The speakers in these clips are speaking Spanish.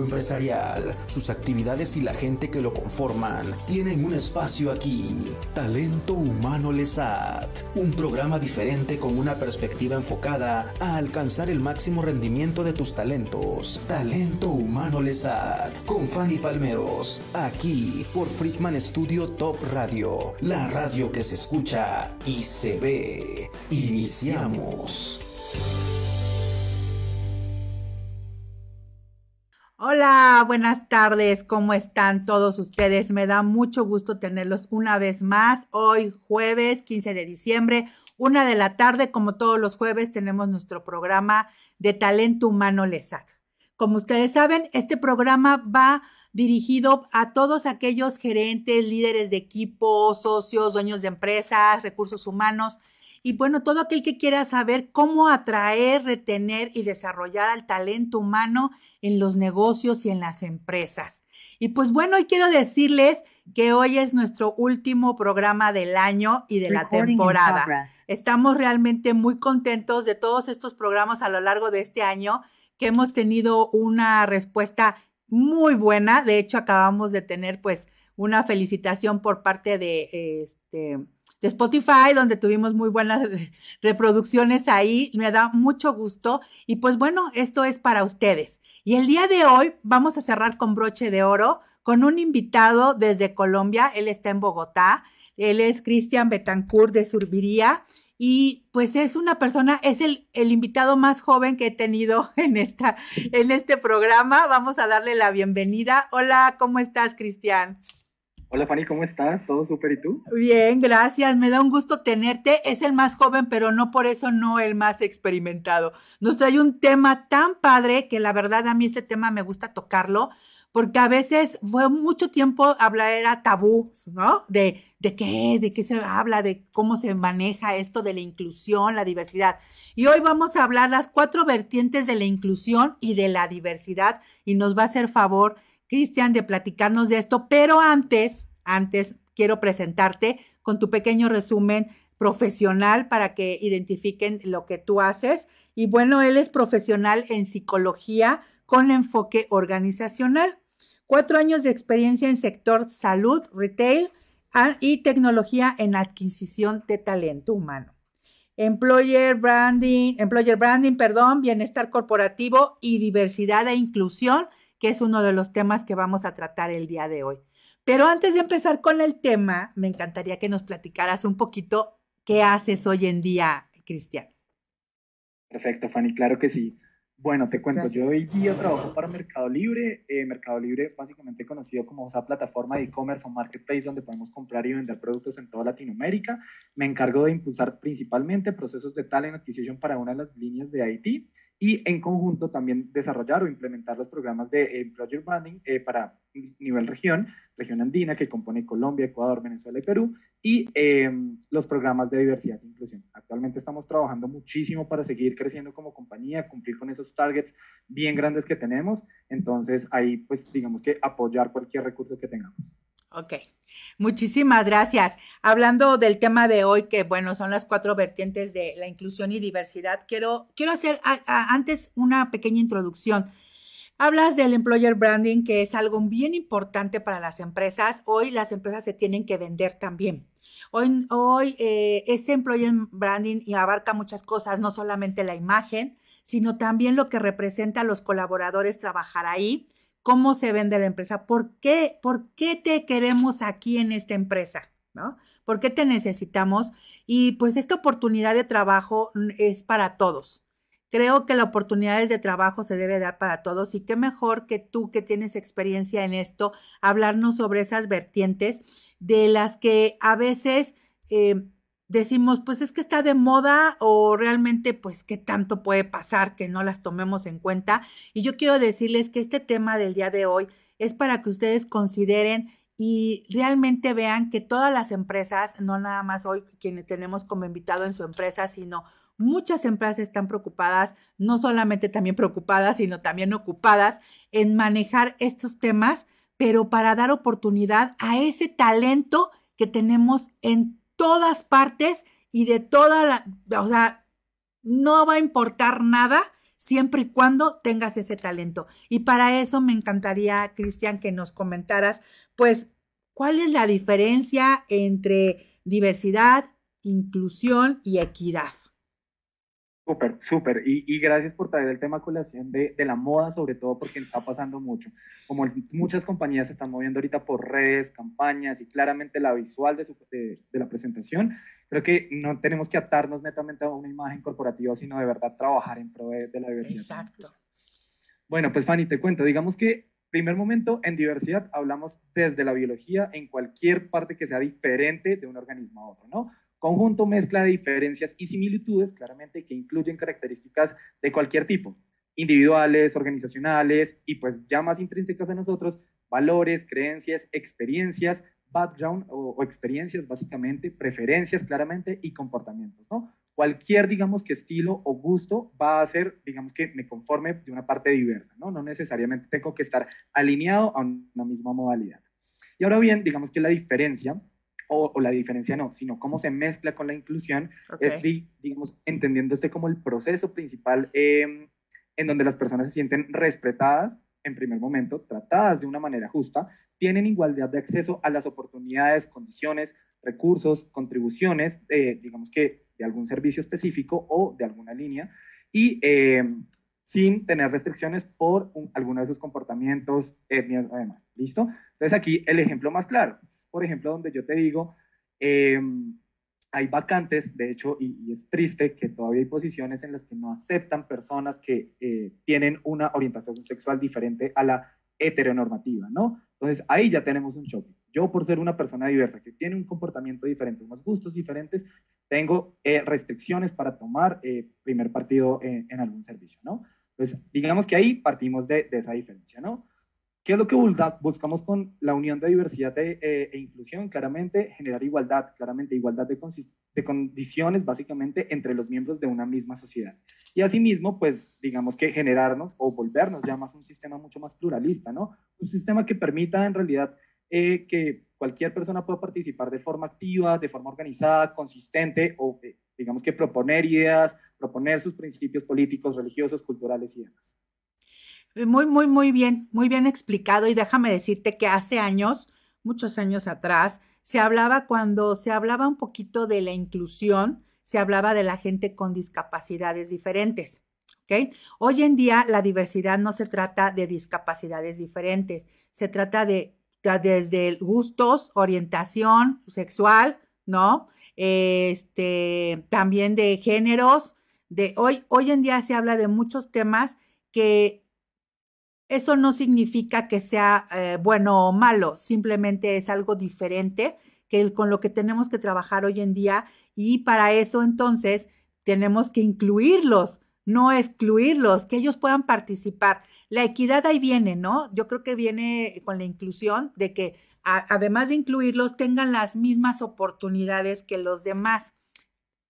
empresarial, sus actividades y la gente que lo conforman tienen un espacio aquí. Talento Humano Lesat, un programa diferente con una perspectiva enfocada a alcanzar el máximo rendimiento de tus talentos. Talento Humano Lesat, con Fanny Palmeros, aquí por Friedman Studio Top Radio, la radio que se escucha y se ve. Iniciamos. Hola, buenas tardes, ¿cómo están todos ustedes? Me da mucho gusto tenerlos una vez más. Hoy jueves 15 de diciembre, una de la tarde, como todos los jueves, tenemos nuestro programa de talento humano LESAT. Como ustedes saben, este programa va dirigido a todos aquellos gerentes, líderes de equipo, socios, dueños de empresas, recursos humanos y bueno, todo aquel que quiera saber cómo atraer, retener y desarrollar al talento humano en los negocios y en las empresas. Y pues bueno, hoy quiero decirles que hoy es nuestro último programa del año y de la temporada. Estamos realmente muy contentos de todos estos programas a lo largo de este año que hemos tenido una respuesta muy buena. De hecho, acabamos de tener pues una felicitación por parte de este de Spotify, donde tuvimos muy buenas reproducciones ahí. Me da mucho gusto. Y pues bueno, esto es para ustedes. Y el día de hoy vamos a cerrar con broche de oro con un invitado desde Colombia. Él está en Bogotá. Él es Cristian Betancourt de Surbiría. Y pues es una persona, es el, el, invitado más joven que he tenido en, esta, en este programa. Vamos a darle la bienvenida. Hola, ¿cómo estás, Cristian? Hola Fanny, ¿cómo estás? ¿Todo súper y tú? Bien, gracias. Me da un gusto tenerte. Es el más joven, pero no por eso no el más experimentado. Nos trae un tema tan padre que la verdad a mí este tema me gusta tocarlo, porque a veces fue mucho tiempo hablar era tabú, ¿no? De, de qué, de qué se habla, de cómo se maneja esto de la inclusión, la diversidad. Y hoy vamos a hablar las cuatro vertientes de la inclusión y de la diversidad y nos va a hacer favor Cristian, de platicarnos de esto, pero antes, antes quiero presentarte con tu pequeño resumen profesional para que identifiquen lo que tú haces. Y bueno, él es profesional en psicología con enfoque organizacional. Cuatro años de experiencia en sector salud, retail ah, y tecnología en adquisición de talento humano. Employer branding, employer branding, perdón, bienestar corporativo y diversidad e inclusión que es uno de los temas que vamos a tratar el día de hoy. Pero antes de empezar con el tema, me encantaría que nos platicaras un poquito qué haces hoy en día, Cristian. Perfecto, Fanny, claro que sí. Bueno, te cuento, yo hoy día trabajo para Mercado Libre. Eh, Mercado Libre, básicamente conocido como esa plataforma de e-commerce o marketplace donde podemos comprar y vender productos en toda Latinoamérica. Me encargo de impulsar principalmente procesos de talent acquisition para una de las líneas de IT y en conjunto también desarrollar o implementar los programas de Employer Branding eh, para nivel región, región andina que compone Colombia, Ecuador, Venezuela y Perú, y em, los programas de diversidad e inclusión. Actualmente estamos trabajando muchísimo para seguir creciendo como compañía, cumplir con esos targets bien grandes que tenemos, entonces ahí pues digamos que apoyar cualquier recurso que tengamos. Ok, muchísimas gracias. Hablando del tema de hoy, que bueno, son las cuatro vertientes de la inclusión y diversidad, quiero, quiero hacer antes una pequeña introducción. Hablas del employer branding, que es algo bien importante para las empresas. Hoy las empresas se tienen que vender también. Hoy, hoy eh, este employer branding abarca muchas cosas, no solamente la imagen, sino también lo que representa a los colaboradores trabajar ahí, cómo se vende la empresa, por qué, por qué te queremos aquí en esta empresa, ¿no? ¿Por qué te necesitamos? Y pues esta oportunidad de trabajo es para todos. Creo que la oportunidad de trabajo se debe dar para todos y qué mejor que tú que tienes experiencia en esto, hablarnos sobre esas vertientes de las que a veces eh, decimos, pues es que está de moda o realmente, pues, qué tanto puede pasar que no las tomemos en cuenta. Y yo quiero decirles que este tema del día de hoy es para que ustedes consideren y realmente vean que todas las empresas, no nada más hoy quienes tenemos como invitado en su empresa, sino muchas empresas están preocupadas, no solamente también preocupadas, sino también ocupadas en manejar estos temas, pero para dar oportunidad a ese talento que tenemos en todas partes y de toda la, o sea, no va a importar nada siempre y cuando tengas ese talento. Y para eso me encantaría, Cristian, que nos comentaras, pues, cuál es la diferencia entre diversidad, inclusión y equidad. Súper, súper. Y, gracias por traer el tema colación de, de, la moda, sobre todo porque está pasando mucho. Como muchas compañías se están moviendo ahorita por redes, campañas y claramente la visual de, de, la presentación, creo que no tenemos que atarnos netamente a una imagen corporativa, sino de verdad trabajar en pro de, la diversidad. Exacto. Bueno, pues Fanny, te cuento, digamos que primer momento, en diversidad hablamos desde la biología en cualquier parte que sea diferente de un organismo a otro, ¿no? Conjunto mezcla de diferencias y similitudes, claramente, que incluyen características de cualquier tipo, individuales, organizacionales y pues ya más intrínsecas de nosotros, valores, creencias, experiencias, background o, experiencias básicamente, preferencias claramente y comportamientos, ¿no? Cualquier, digamos que estilo o gusto va a ser, digamos que me conforme de una parte diversa, ¿no? No necesariamente tengo que estar alineado a una misma modalidad. Y ahora bien, digamos que la diferencia o, la diferencia no, sino cómo se mezcla con la inclusión, es, digamos, entendiendo este como el proceso principal em, en donde las personas se sienten respetadas en primer momento, tratadas de una manera justa, tienen igualdad de acceso a las oportunidades, condiciones, recursos, contribuciones, digamos que de algún servicio específico o de alguna línea, y em, sin tener restricciones por alguno de sus comportamientos, etnias, además. ¿Listo? Entonces aquí el ejemplo más claro, por ejemplo, donde yo te digo, em, hay vacantes, de hecho, y, es triste que todavía hay posiciones en las que no aceptan personas que eh, tienen una orientación sexual diferente a la heteronormativa, ¿no? Entonces ahí ya tenemos un choque. Yo por ser una persona diversa que tiene un comportamiento diferente, unos gustos diferentes, tengo eh, restricciones para tomar eh, primer partido en algún servicio, ¿no? Pues digamos que ahí partimos de, esa diferencia, ¿no? ¿Qué es lo que buscamos con la unión de diversidad e, e, inclusión? Claramente generar igualdad, claramente igualdad de, de, condiciones básicamente entre los miembros de una misma sociedad. Y asimismo, pues digamos que generarnos o volvernos ya más un sistema mucho más pluralista, ¿no? Un sistema que permita en realidad eh, que cualquier persona pueda participar de forma activa, de forma organizada, consistente o eh, digamos que proponer ideas, proponer sus principios políticos, religiosos, culturales y demás. Eh, muy, muy, muy bien, muy bien explicado y déjame decirte que hace años, muchos años atrás, se hablaba cuando se hablaba un poquito de la inclusión, se hablaba de la gente con discapacidades diferentes. ¿ok? Hoy en día la diversidad no se trata de discapacidades diferentes, se trata de desde gustos, orientación sexual, ¿no? Este, también de géneros, de hoy, hoy en día se habla de muchos temas que eso no significa que sea eh, bueno o malo, simplemente es algo diferente que con lo que tenemos que trabajar hoy en día y para eso entonces tenemos que incluirlos, no excluirlos, que ellos puedan participar. La equidad ahí viene, ¿no? Yo creo que viene con la inclusión de que además de incluirlos, tengan las mismas oportunidades que los demás,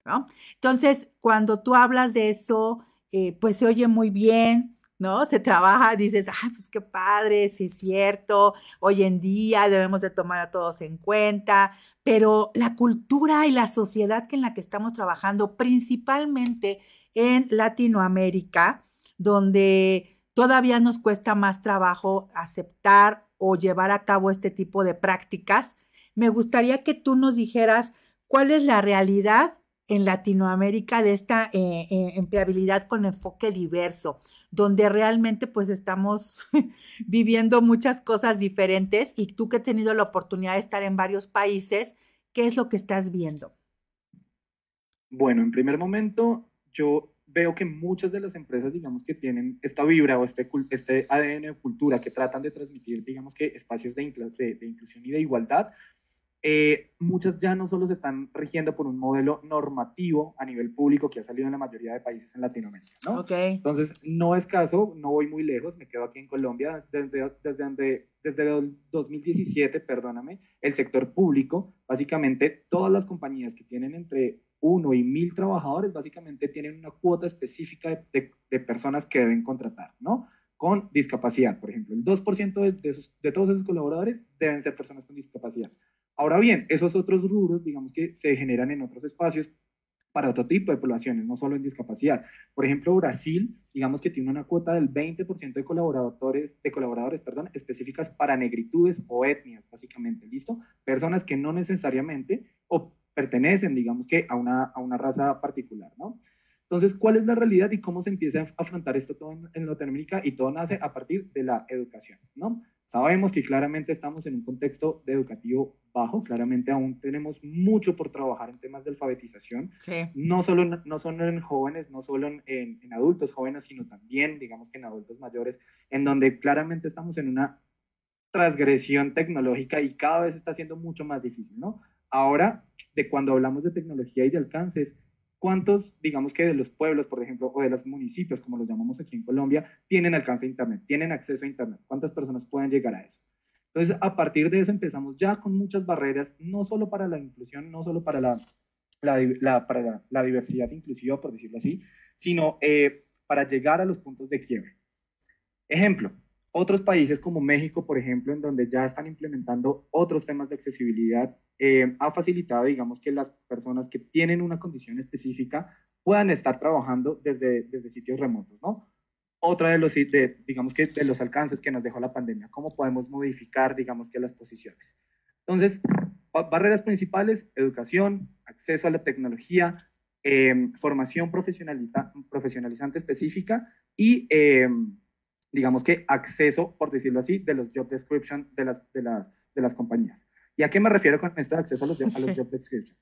¿no? Entonces, cuando tú hablas de eso, eh, pues se oye muy bien, ¿no? Se trabaja, dices, ay, pues qué padre, sí es cierto, hoy en día debemos de tomar a todos en cuenta, pero la cultura y la sociedad en la que estamos trabajando, principalmente en Latinoamérica, donde todavía nos cuesta más trabajo aceptar o llevar a cabo este tipo de prácticas. Me gustaría que tú nos dijeras cuál es la realidad en Latinoamérica de esta eh, eh, empleabilidad con enfoque diverso, donde realmente pues estamos viviendo muchas cosas diferentes y tú que has tenido la oportunidad de estar en varios países, ¿qué es lo que estás viendo? Bueno, en primer momento, yo veo que muchas de las empresas, digamos, que tienen esta vibra o este, este ADN de cultura que tratan de transmitir, digamos, que espacios de, de, inclusión y de igualdad, eh, muchas ya no solo se están rigiendo por un modelo normativo a nivel público que ha salido en la mayoría de países en Latinoamérica, ¿no? Okay. Entonces, no es caso, no voy muy lejos, me quedo aquí en Colombia, desde, desde, donde, desde el 2017, perdóname, el sector público, básicamente todas las compañías que tienen entre uno y mil trabajadores, básicamente tienen una cuota específica de, personas que deben contratar, ¿no? Con discapacidad, por ejemplo. El 2% de, de, todos esos colaboradores deben ser personas con discapacidad. Ahora bien, esos otros rubros, digamos que se generan en otros espacios, para otro tipo de poblaciones, no solo en discapacidad. Por ejemplo, Brasil, digamos que tiene una cuota del 20% de colaboradores, de colaboradores perdón, específicas para negritudes o etnias, básicamente, ¿listo? Personas que no necesariamente o pertenecen, digamos que, a una, a una raza particular, ¿no? Entonces, ¿cuál es la realidad y cómo se empieza a afrontar esto todo en, en Latinoamérica? Y todo nace a partir de la educación, ¿no? Sabemos que claramente estamos en un contexto de educativo bajo, claramente aún tenemos mucho por trabajar en temas de alfabetización, no, solo, no solo en jóvenes, no solo en, en, adultos jóvenes, sino también, digamos que en adultos mayores, en donde claramente estamos en una transgresión tecnológica y cada vez está siendo mucho más difícil, ¿no? Ahora, de cuando hablamos de tecnología y de alcances, ¿Cuántos, digamos que de los pueblos, por ejemplo, o de los municipios, como los llamamos aquí en Colombia, tienen alcance a Internet, tienen acceso a Internet? ¿Cuántas personas pueden llegar a eso? Entonces, a partir de eso empezamos ya con muchas barreras, no solo para la inclusión, no solo para la, diversidad inclusiva, por decirlo así, sino eh, para llegar a los puntos de quiebre. Ejemplo, otros países como México, por ejemplo, en donde ya están implementando otros temas de accesibilidad, eh, ha facilitado, digamos, que las personas que tienen una condición específica puedan estar trabajando desde, desde sitios remotos, ¿no? Otra de los, de, digamos que de los alcances que nos dejó la pandemia, cómo podemos modificar, digamos que las posiciones. Entonces, barreras principales, educación, acceso a la tecnología, eh, formación profesionalizante específica y... Eh, digamos que acceso, por decirlo así, de los job description de las, de las, de las compañías. ¿Y a qué me refiero con este acceso a los, a los job description?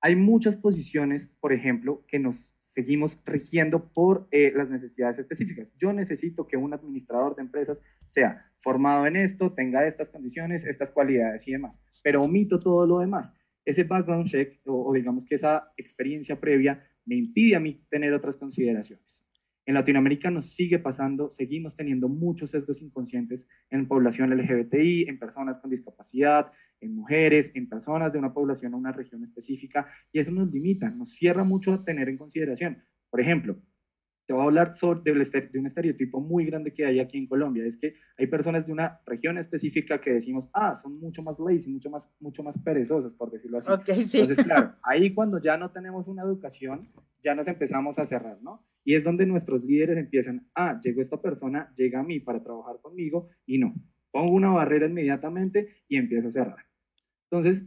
Hay muchas posiciones, por ejemplo, que nos seguimos rigiendo por eh, las necesidades específicas. Yo necesito que un administrador de empresas sea formado en esto, tenga estas condiciones, estas cualidades y demás, pero omito todo lo demás. Ese background check o, o digamos que esa experiencia previa me impide a mí tener otras consideraciones. En Latinoamérica nos sigue pasando, seguimos teniendo muchos sesgos inconscientes en población LGBTI, en personas con discapacidad, en mujeres, en personas de una población o una región específica, y eso nos limita, nos cierra mucho a tener en consideración. Por ejemplo, te voy a hablar sobre, de, un estereotipo muy grande que hay aquí en Colombia, es que hay personas de una región específica que decimos, ah, son mucho más lazy, mucho más, mucho más perezosas, por decirlo así. Entonces, claro, ahí cuando ya no tenemos una educación, ya nos empezamos a cerrar, ¿no? Y es donde nuestros líderes empiezan, ah, llegó esta persona, llega a mí para trabajar conmigo, y no, pongo una barrera inmediatamente y empiezo a cerrar. Entonces,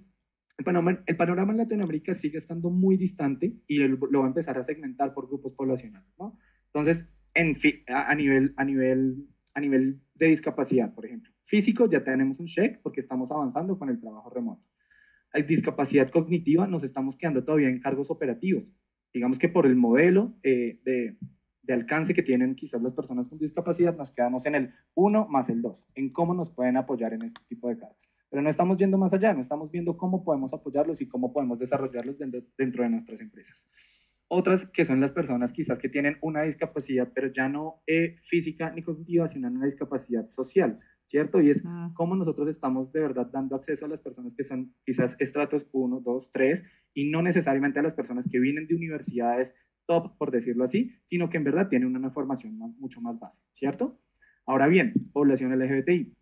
el panorama, el panorama, en Latinoamérica sigue estando muy distante y lo, lo, va a empezar a segmentar por grupos poblacionales, ¿no? Entonces, en a, nivel, a, nivel, a nivel de discapacidad, por ejemplo, físico ya tenemos un check porque estamos avanzando con el trabajo remoto. Hay discapacidad cognitiva, nos estamos quedando todavía en cargos operativos. Digamos que por el modelo eh, de, de alcance que tienen quizás las personas con discapacidad, nos quedamos en el 1 más el 2, en cómo nos pueden apoyar en este tipo de cargos. Pero no estamos yendo más allá, no estamos viendo cómo podemos apoyarlos y cómo podemos desarrollarlos dentro, dentro de nuestras empresas. Otras que son las personas quizás que tienen una discapacidad, pero ya no eh, física ni cognitiva, sino una discapacidad social, ¿cierto? Y es ah. cómo nosotros estamos de verdad dando acceso a las personas que son quizás estratos 1, 2, 3, y no necesariamente a las personas que vienen de universidades top, por decirlo así, sino que en verdad tienen una formación mucho más básica, ¿cierto? Ahora bien, población LGBTI.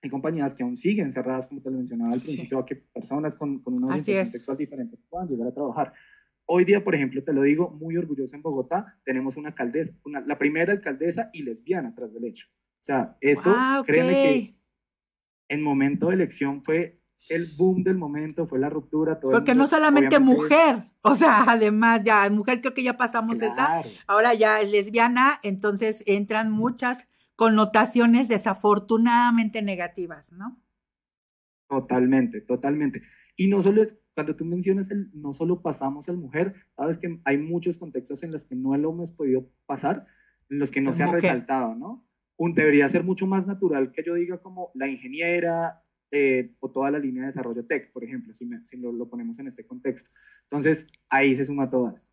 Hay compañías que aún siguen cerradas, como te lo mencionaba al principio, a que personas con, con una orientación sexual diferente puedan llegar a trabajar. Hoy día, por ejemplo, te lo digo, muy orgulloso en Bogotá, tenemos una alcaldesa, una, la primera alcaldesa y lesbiana tras del hecho. O sea, esto, créeme que en momento de elección fue el boom del momento, fue la ruptura. Todo Porque no solamente mujer, o sea, además ya, mujer creo que ya pasamos esa, ahora ya es lesbiana, entonces entran muchas connotaciones desafortunadamente negativas, ¿no? Totalmente, totalmente. Y no solo cuando tú mencionas el no solo pasamos al mujer, sabes que hay muchos contextos en los que no lo hemos podido pasar, en los que no se ha resaltado, ¿no? Un, debería ser mucho más natural que yo diga como la ingeniera eh, o toda la línea de desarrollo tech, por ejemplo, si, si lo, lo, ponemos en este contexto. Entonces, ahí se suma todo esto.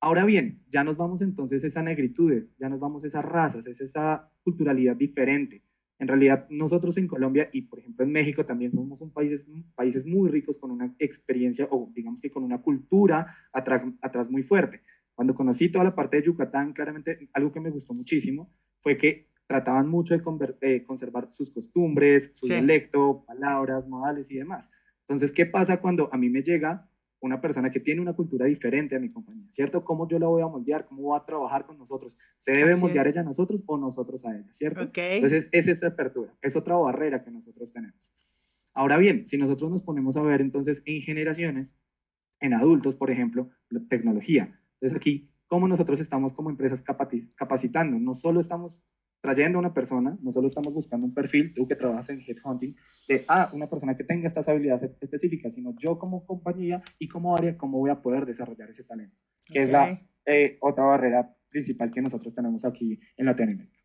Ahora bien, ya nos vamos entonces a esas negritudes, ya nos vamos a esas razas, es esa culturalidad diferente. En realidad, nosotros en Colombia y, por ejemplo, en México también somos un país, países muy ricos con una experiencia o digamos que con una cultura atrás, atrás muy fuerte. Cuando conocí toda la parte de Yucatán, claramente algo que me gustó muchísimo fue que trataban mucho de conservar sus costumbres, su dialecto, palabras, modales y demás. Entonces, ¿qué pasa cuando a mí me llega una persona que tiene una cultura diferente a mi compañía, ¿cierto? ¿Cómo yo la voy a moldear? ¿Cómo va a trabajar con nosotros? ¿Se debe moldear ella a nosotros o nosotros a ella, ¿cierto? Entonces, es esa apertura, es otra barrera que nosotros tenemos. Ahora bien, si nosotros nos ponemos a ver entonces en generaciones, en adultos, por ejemplo, la tecnología. Entonces aquí, ¿cómo nosotros estamos como empresas capacitando? No solo estamos trayendo a una persona, no solo estamos buscando un perfil, tú que trabajas en headhunting, de, ah, una persona que tenga estas habilidades específicas, sino yo como compañía y como área, cómo voy a poder desarrollar ese talento, que es la eh, otra barrera principal que nosotros tenemos aquí en Latinoamérica.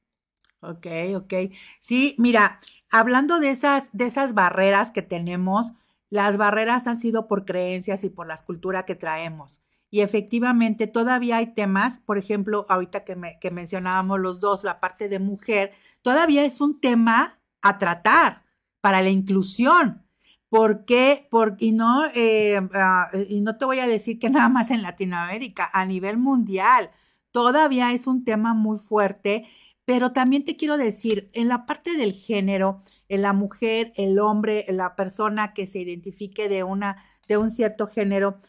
Ok, ok. Sí, mira, hablando de esas, de esas barreras que tenemos, las barreras han sido por creencias y por la cultura que traemos. Y efectivamente todavía hay temas, por ejemplo, ahorita que, que mencionábamos los dos, la parte de mujer, todavía es un tema a tratar para la inclusión. ¿Por qué? Porque, y, no, eh, ah, y no te voy a decir que nada más en Latinoamérica, a nivel mundial, todavía es un tema muy fuerte pero también te quiero decir, en la parte del género, en la mujer, el hombre, la persona que se identifique de, una, de un cierto género,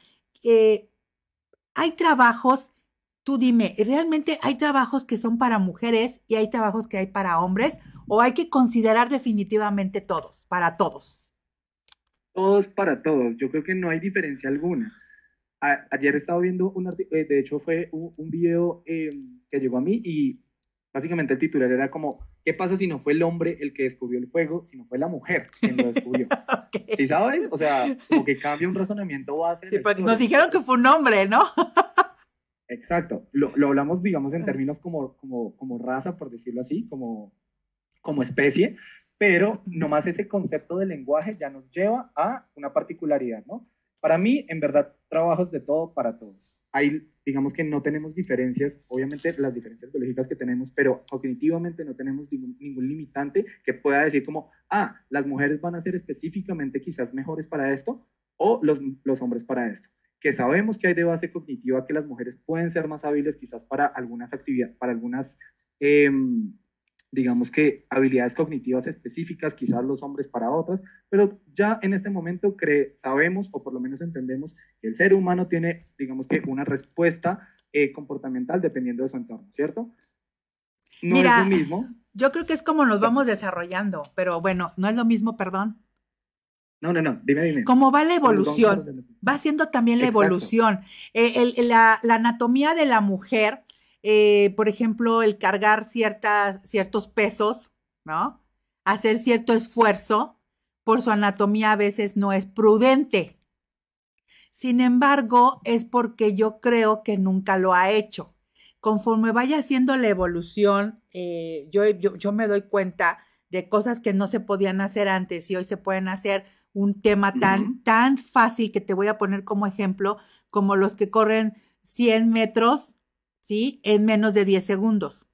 eh, hay trabajos, tú dime, ¿realmente hay trabajos que son para mujeres y hay trabajos que hay para hombres? ¿O hay que considerar definitivamente todos, para todos? Todos para todos. Yo creo que no hay diferencia alguna. ayer estaba viendo un artículo, eh, de hecho fue un, video eh, que llegó a mí y Básicamente el titular era como, ¿qué pasa si no fue el hombre el que descubrió el fuego, si no fue la mujer quien lo descubrió? ¿Sí sabes? O sea, como que cambia un razonamiento base. Sí, pues nos dijeron que fue un hombre, ¿no? Exacto. Lo, lo, hablamos, digamos, en términos como, como, como raza, por decirlo así, como, como especie, pero nomás ese concepto de lenguaje ya nos lleva a una particularidad, ¿no? Para mí, en verdad, trabajos de todo para todos hay, digamos que no tenemos diferencias, obviamente las diferencias biológicas que tenemos, pero cognitivamente no tenemos ningún, limitante que pueda decir como, ah, las mujeres van a ser específicamente quizás mejores para esto o los, los hombres para esto. Que sabemos que hay de base cognitiva que las mujeres pueden ser más hábiles quizás para algunas actividades, para algunas... Eh, digamos que habilidades cognitivas específicas, quizás los hombres para otras, pero ya en este momento sabemos, o por lo menos entendemos, que el ser humano tiene, digamos que, una respuesta eh, comportamental dependiendo de su entorno, ¿cierto? No es lo mismo. Yo creo que es como nos vamos desarrollando, pero bueno, no es lo mismo, perdón. No, no, no, dime, dime. Como va la evolución, va siendo también la evolución. Eh, la, la anatomía de la mujer eh, por ejemplo, el cargar ciertas, ciertos pesos, ¿no? Hacer cierto esfuerzo, por su anatomía a veces no es prudente. Sin embargo, es porque yo creo que nunca lo ha hecho. Conforme vaya haciendo la evolución, eh, yo, yo, me doy cuenta de cosas que no se podían hacer antes y hoy se pueden hacer un tema tan, tan fácil que te voy a poner como ejemplo, como los que corren 100 metros ¿sí? En menos de 10 segundos,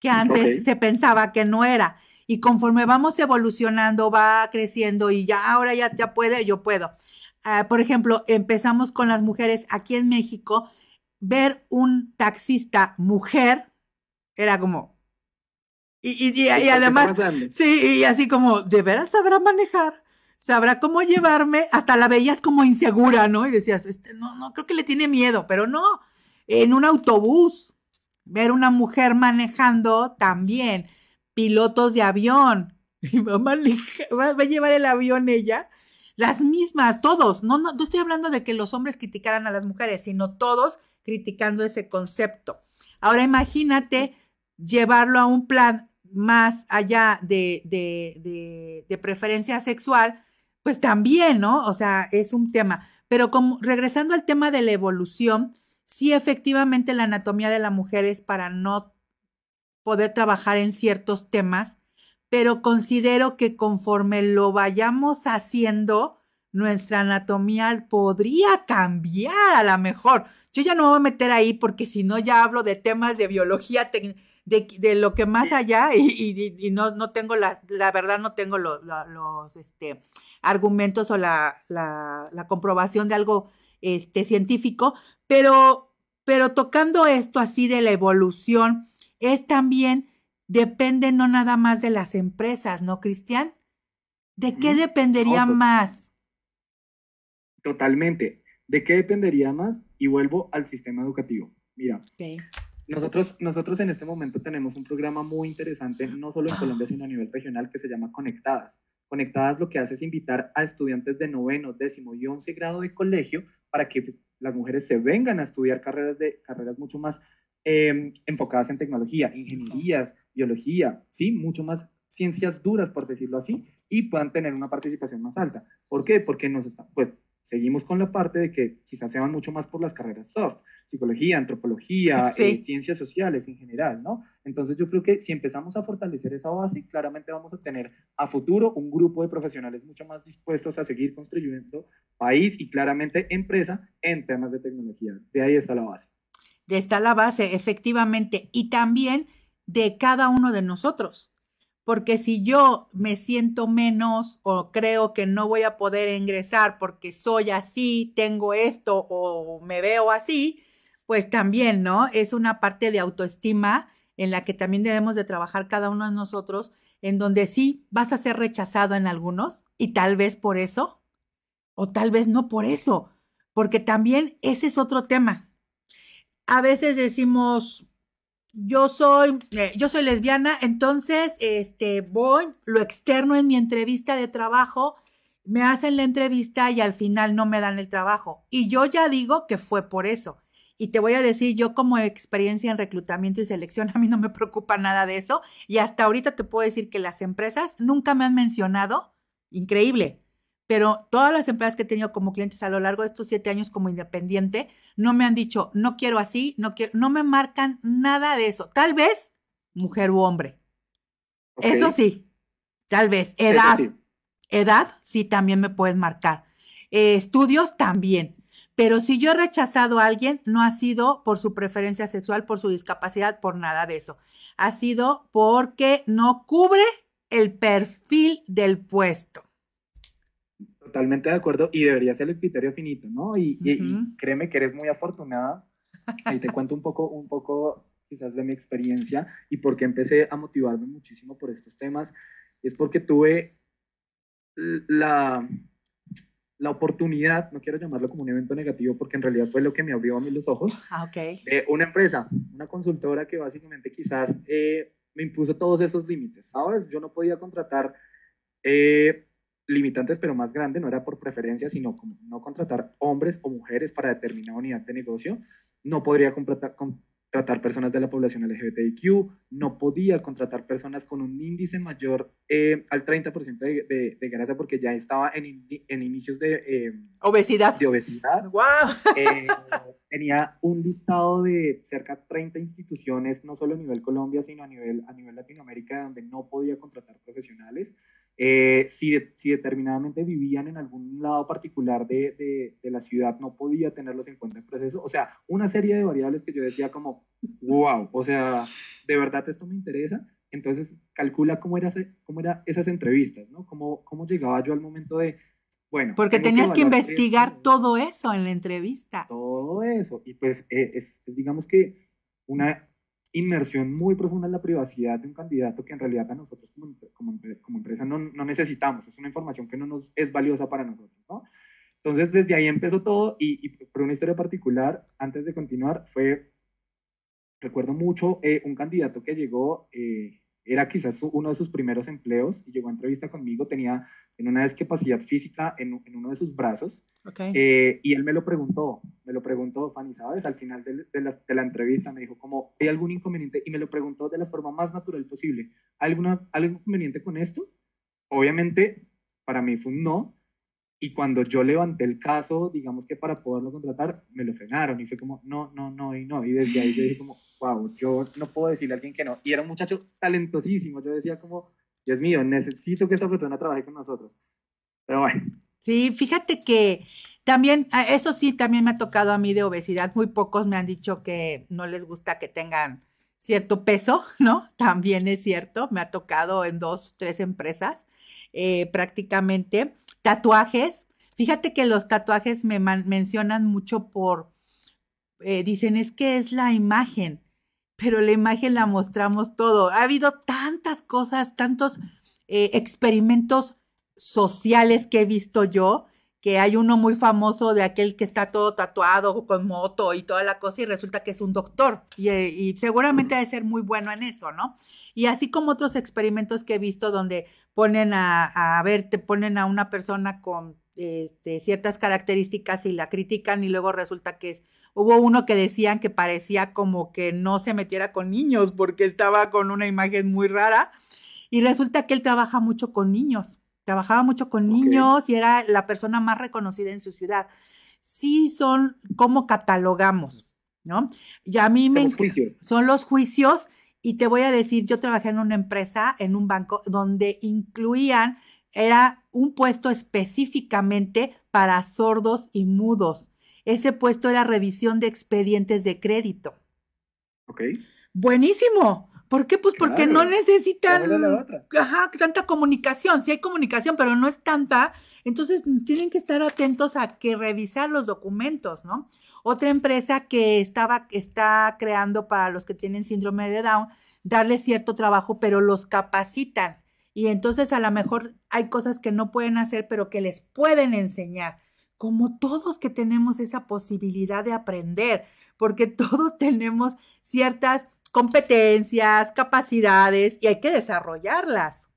que antes se pensaba que no era. Y conforme vamos evolucionando, va creciendo y ya ahora ya, ya puede, yo puedo. Ah, por ejemplo, empezamos con las mujeres aquí en México, ver un taxista mujer era como... Y, y, además, sí, y así como, ¿de veras sabrá manejar? ¿Sabrá cómo llevarme? Hasta la veías como insegura, ¿no? Y decías, este, no, no, creo que le tiene miedo, pero no, en un autobús, ver una mujer manejando también, pilotos de avión, va a, llevar el avión ella, las mismas, todos, no, no, no estoy hablando de que los hombres criticaran a las mujeres, sino todos criticando ese concepto. Ahora imagínate llevarlo a un plan más allá de, de, de, preferencia sexual, pues también, ¿no? O sea, es un tema. Pero como regresando al tema de la evolución, sí efectivamente la anatomía de la mujer es para no poder trabajar en ciertos temas, pero considero que conforme lo vayamos haciendo, nuestra anatomía podría cambiar a lo mejor. Yo ya no me voy a meter ahí porque si no ya hablo de temas de biología, de, lo que más allá y, no, no, tengo la, la verdad, no tengo los, este, argumentos o la, comprobación de algo este, científico, pero, pero tocando esto así de la evolución, es también, depende no nada más de las empresas, ¿no, Cristian? ¿De qué dependería más? Totalmente. ¿De qué dependería más? Y vuelvo al sistema educativo. Mira, nosotros, nosotros en este momento tenemos un programa muy interesante, no solo en Colombia, sino a nivel regional, que se llama Conectadas. Conectadas lo que hace es invitar a estudiantes de noveno, décimo y once grado de colegio para que pues, las mujeres se vengan a estudiar carreras, de, carreras mucho más em, enfocadas en tecnología, ingenierías, biología, ¿sí? Mucho más ciencias duras, por decirlo así, y puedan tener una participación más alta. ¿Por qué? Porque nos está, pues, seguimos con la parte de que quizás se van mucho más por las carreras soft, psicología, antropología, eh, ciencias sociales en general, ¿no? Entonces yo creo que si empezamos a fortalecer esa base, claramente vamos a tener a futuro un grupo de profesionales mucho más dispuestos a seguir construyendo país y claramente empresa en temas de tecnología. De ahí está la base. De está la base, efectivamente, y también de cada uno de nosotros porque si yo me siento menos o creo que no voy a poder ingresar porque soy así, tengo esto o me veo así, pues también, ¿no? Es una parte de autoestima en la que también debemos de trabajar cada uno de nosotros, en donde sí vas a ser rechazado en algunos y tal vez por eso, o tal vez no por eso, porque también ese es otro tema. A veces decimos, yo soy, eh, yo soy lesbiana, entonces este, voy, lo externo en mi entrevista de trabajo, me hacen la entrevista y al final no me dan el trabajo. Y yo ya digo que fue por eso. Y te voy a decir, yo como experiencia en reclutamiento y selección, a mí no me preocupa nada de eso. Y hasta ahorita te puedo decir que las empresas nunca me han mencionado, increíble, pero todas las empresas que he tenido como clientes a lo largo de estos siete años como independiente no me han dicho, no quiero así, no quiero, no me marcan nada de eso. Tal vez mujer u hombre. Eso sí, tal vez. Edad. Edad sí también me pueden marcar. Eh, estudios también. Pero si yo he rechazado a alguien, no ha sido por su preferencia sexual, por su discapacidad, por nada de eso. Ha sido porque no cubre el perfil del puesto. Totalmente de acuerdo y debería ser el criterio finito, ¿no? Y, créeme que eres muy afortunada. Y te cuento un poco, un poco quizás de mi experiencia y por qué empecé a motivarme muchísimo por estos temas. Es porque tuve la, la oportunidad, no quiero llamarlo como un evento negativo porque en realidad fue lo que me abrió a mí los ojos, ah, okay. una empresa, una consultora que básicamente quizás eh, me impuso todos esos límites, ¿sabes? Yo no podía contratar eh, limitantes, pero más grande, no era por preferencia, sino como no contratar hombres o mujeres para determinada unidad de negocio, no podría contratar, tratar personas de la población LGBTIQ, no podía contratar personas con un índice mayor eh, al 30% de, de, de, grasa porque ya estaba en, en inicios de eh, obesidad. De obesidad. ¡Wow! Eh, tenía un listado de cerca de 30 instituciones, no solo a nivel Colombia, sino a nivel, a nivel Latinoamérica, donde no podía contratar profesionales. Eh, si, si, determinadamente vivían en algún lado particular de, de, de, la ciudad, no podía tenerlos en cuenta en proceso. O sea, una serie de variables que yo decía como, wow, o sea, de verdad esto me interesa. Entonces, calcula cómo, era, cómo eran esas entrevistas, ¿no? Cómo, cómo llegaba yo al momento de, bueno. Porque tenías que, investigar todo eso en la entrevista. Todo eso. Y pues eh, es, es, digamos que, una inmersión muy profunda en la privacidad de un candidato que en realidad a nosotros como, como, como empresa no, no, necesitamos, es una información que no nos es valiosa para nosotros, ¿no? Entonces desde ahí empezó todo y, y por una historia particular, antes de continuar, fue, recuerdo mucho, eh, un candidato que llegó, eh, era quizás uno de sus primeros empleos y llegó a entrevista conmigo, tenía en una discapacidad física en, en uno de sus brazos eh, y él me lo preguntó, me lo preguntó, Fanny, ¿sabes? Al final de, de, la, de, la, entrevista me dijo como, ¿hay algún inconveniente? Y me lo preguntó de la forma más natural posible. ¿Hay alguna, ¿algún inconveniente con esto? Obviamente, para mí fue un no, y cuando yo levanté el caso, digamos que para poderlo contratar, me lo frenaron y fue como, no, no, no, y no. Y desde ahí yo dije como, wow, yo no puedo decirle a alguien que no. Y era un muchacho talentosísimo. Yo decía como, Dios mío, necesito que esta persona trabaje con nosotros. Pero bueno. Sí, fíjate que también, eso sí, también me ha tocado a mí de obesidad. Muy pocos me han dicho que no les gusta que tengan cierto peso, ¿no? También es cierto. Me ha tocado en dos, tres empresas eh, prácticamente Tatuajes. Fíjate que los tatuajes me mencionan mucho por, eh, dicen, es que es la imagen, pero la imagen la mostramos todo. Ha habido tantas cosas, tantos eh, experimentos sociales que he visto yo, que hay uno muy famoso de aquel que está todo tatuado con moto y toda la cosa y resulta que es un doctor y, y seguramente debe ser muy bueno en eso, ¿no? Y así como otros experimentos que he visto donde ponen a, a ver, te ponen a una persona con este, ciertas características y la critican y luego resulta que hubo uno que decían que parecía como que no se metiera con niños porque estaba con una imagen muy rara y resulta que él trabaja mucho con niños trabajaba mucho con niños y era la persona más reconocida en su ciudad. Sí son como catalogamos, ¿no? Y a mí me... Juicios. Son los juicios y te voy a decir, yo trabajé en una empresa, en un banco, donde incluían, era un puesto específicamente para sordos y mudos. Ese puesto era revisión de expedientes de crédito. Ok. Buenísimo. ¿Por qué? Pues porque no necesitan tanta comunicación. Sí hay comunicación, pero no es tanta. Entonces tienen que estar atentos a que revisar los documentos, ¿no? Otra empresa que estaba, está creando para los que tienen síndrome de Down, darle cierto trabajo, pero los capacitan. Y entonces a lo mejor hay cosas que no pueden hacer, pero que les pueden enseñar. Como todos que tenemos esa posibilidad de aprender, porque todos tenemos ciertas competencias, capacidades y hay que desarrollarlas.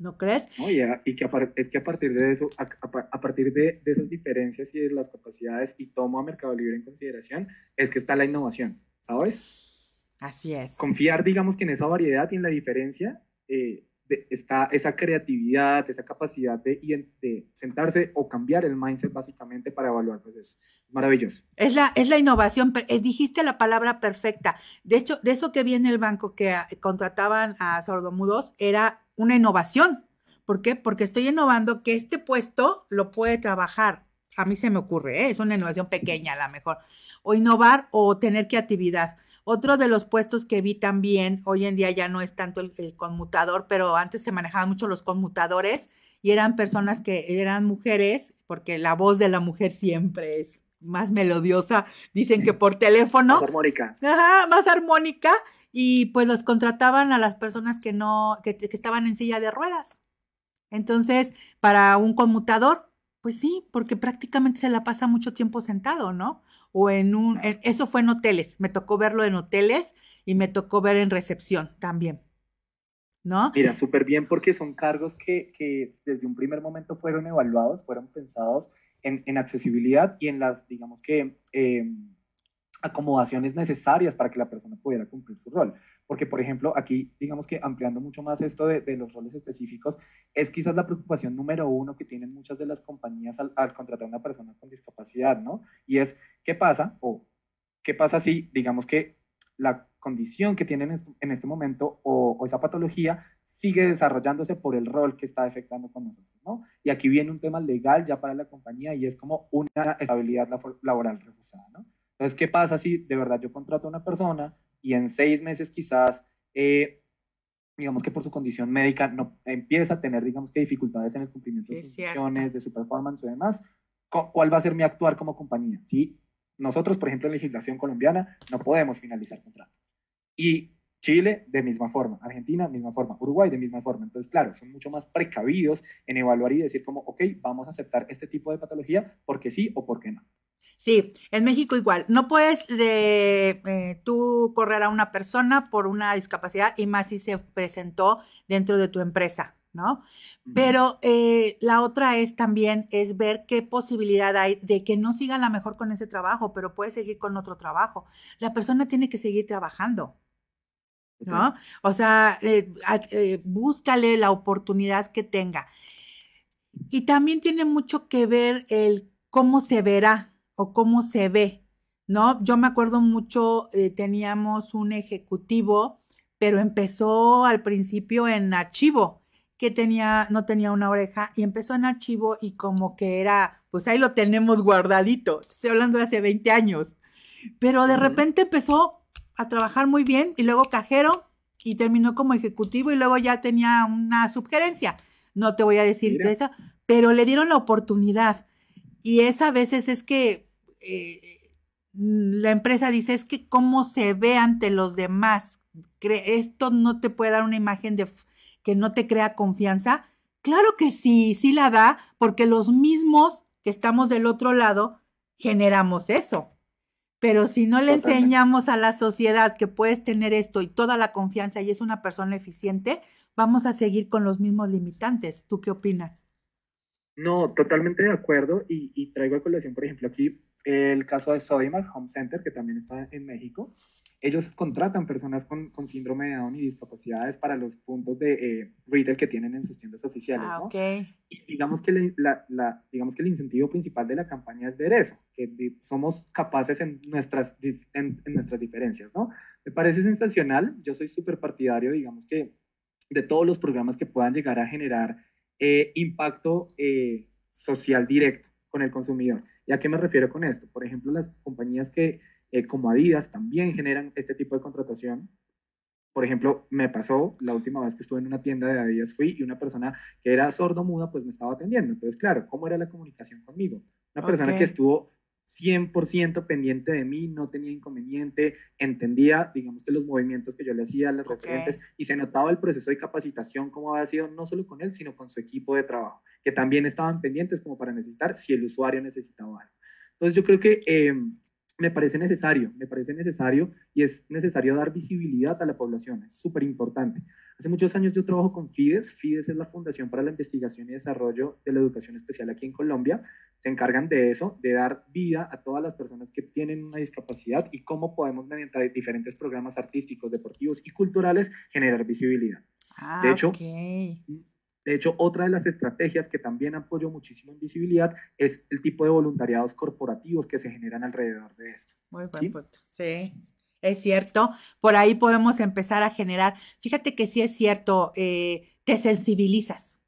¿No crees? Oye, y que es que a partir de eso, a, partir de, de, esas diferencias y de las capacidades, y tomo a Mercado Libre en consideración, es que está la innovación, ¿sabes? Así es. Confiar, digamos que en esa variedad y en la diferencia, eh, está esa creatividad, esa capacidad de, de, sentarse o cambiar el mindset básicamente para evaluar, pues es maravilloso. Es la, es la innovación, eh, dijiste la palabra perfecta. De hecho, de eso que viene el banco que ah, contrataban a sordomudos era una innovación. ¿Por qué? Porque estoy innovando que este puesto lo puede trabajar. A mí se me ocurre, ¿eh? es una innovación pequeña a lo mejor. O innovar o tener creatividad. Otro de los puestos que vi también, hoy en día ya no es tanto el, conmutador, pero antes se manejaban mucho los conmutadores y eran personas que eran mujeres, porque la voz de la mujer siempre es más melodiosa, dicen que por teléfono. Más armónica. Ajá, más armónica. Y pues los contrataban a las personas que no, que, que estaban en silla de ruedas. Entonces, para un conmutador, pues sí, porque prácticamente se la pasa mucho tiempo sentado, ¿no? o en un, eso fue en hoteles, me tocó verlo en hoteles y me tocó ver en recepción también. ¿No? Mira, súper bien porque son cargos que, que, desde un primer momento fueron evaluados, fueron pensados en, en accesibilidad y en las, digamos que, eh, acomodaciones necesarias para que la persona pudiera cumplir su rol. Porque, por ejemplo, aquí, digamos que ampliando mucho más esto de, de los roles específicos, es quizás la preocupación número uno que tienen muchas de las compañías al, al, contratar a una persona con discapacidad, ¿no? Y es, ¿qué pasa? O, ¿qué pasa si, digamos que la condición que tienen en este momento o, o esa patología sigue desarrollándose por el rol que está efectuando con nosotros, ¿no? Y aquí viene un tema legal ya para la compañía y es como una estabilidad laboral reforzada, ¿no? Entonces, ¿qué pasa si de verdad yo contrato a una persona y en seis meses quizás, eh, digamos que por su condición médica, no, empieza a tener, digamos que dificultades en el cumplimiento de sus funciones, de su performance y demás? ¿Cuál va a ser mi actuar como compañía? Si nosotros, por ejemplo, en legislación colombiana, no podemos finalizar contrato. Y Chile, de misma forma. Argentina, misma forma. Uruguay, de misma forma. Entonces, claro, son mucho más precavidos en evaluar y decir como, ok, vamos a aceptar este tipo de patología porque sí o porque no. Sí, en México igual. No puedes de, eh, tú correr a una persona por una discapacidad y más si se presentó dentro de tu empresa, ¿no? Pero eh, la otra es también es ver qué posibilidad hay de que no siga la mejor con ese trabajo, pero puede seguir con otro trabajo. La persona tiene que seguir trabajando. ¿No? O sea, eh, búscale la oportunidad que tenga. Y también tiene mucho que ver el cómo se verá o cómo se ve, ¿no? Yo me acuerdo mucho, eh, teníamos un ejecutivo, pero empezó al principio en archivo, que tenía, no tenía una oreja, y empezó en archivo y como que era, pues ahí lo tenemos guardadito, estoy hablando de hace 20 años, pero de repente empezó a trabajar muy bien y luego cajero y terminó como ejecutivo y luego ya tenía una subgerencia. No te voy a decir de eso, pero le dieron la oportunidad. Y esa a veces es que eh, la empresa dice es que cómo se ve ante los demás, esto no te puede dar una imagen de que no te crea confianza, Claro que sí, sí la da, porque los mismos que estamos del otro lado generamos eso. Pero si no le enseñamos a la sociedad que puedes tener esto y toda la confianza y es una persona eficiente, vamos a seguir con los mismos limitantes. ¿Tú qué opinas? No, totalmente de acuerdo. Y, traigo a colación, por ejemplo, aquí el caso de Sodimac Home Center, que también está en México. Ellos contratan personas con, síndrome de Down y discapacidades para los puntos de eh, retail que tienen en sus tiendas oficiales. Ah, Y digamos que, la, digamos que el incentivo principal de la campaña es ver eso, que somos capaces en nuestras, en, nuestras diferencias, ¿no? Me parece sensacional. Yo soy súper partidario, digamos que, de todos los programas que puedan llegar a generar eh, impacto eh, social directo con el consumidor. ¿Y a qué me refiero con esto? Por ejemplo, las compañías que eh, como Adidas también generan este tipo de contratación. Por ejemplo, me pasó la última vez que estuve en una tienda de Adidas, fui y una persona que era sordo-muda, pues me estaba atendiendo. Entonces, claro, ¿cómo era la comunicación conmigo? Una persona que estuvo 100% pendiente de mí, no tenía inconveniente, entendía, digamos que los movimientos que yo le hacía, las referentes, y se notaba el proceso de capacitación, cómo había sido no solo con él, sino con su equipo de trabajo, que también estaban pendientes como para necesitar si el usuario necesitaba algo. Entonces, yo creo que... Eh, me parece necesario, me parece necesario y es necesario dar visibilidad a la población, es súper importante. Hace muchos años yo trabajo con FIDES, FIDES es la Fundación para la Investigación y Desarrollo de la Educación Especial aquí en Colombia, se encargan de eso, de dar vida a todas las personas que tienen una discapacidad y cómo podemos mediante diferentes programas artísticos, deportivos y culturales generar visibilidad. Ah, de hecho, de hecho, otra de las estrategias que también apoyo muchísimo en visibilidad es el tipo de voluntariados corporativos que se generan alrededor de esto. Muy buen punto. Sí, es cierto. Por ahí podemos empezar a generar. Fíjate que sí es cierto, eh, te sensibilizas.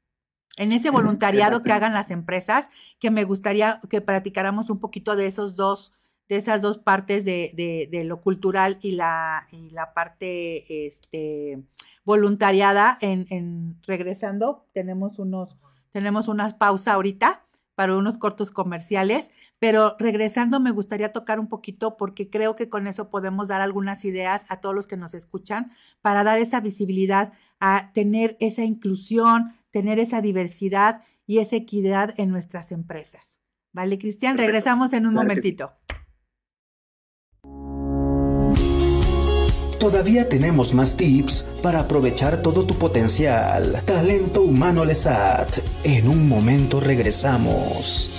En ese voluntariado que hagan las empresas, que me gustaría que platicáramos un poquito de esos dos, de esas dos partes de, de, de lo cultural y la, y la parte este, voluntariada en, en regresando. Tenemos unos, tenemos unas pausa ahorita para unos cortos comerciales, pero regresando me gustaría tocar un poquito porque creo que con eso podemos dar algunas ideas a todos los que nos escuchan para dar esa visibilidad a tener esa inclusión, tener esa diversidad y esa equidad en nuestras empresas. ¿Vale, Cristian? Regresamos en un momentito. Todavía tenemos más tips para aprovechar todo tu potencial. Talento Humano Lesat. En un momento regresamos.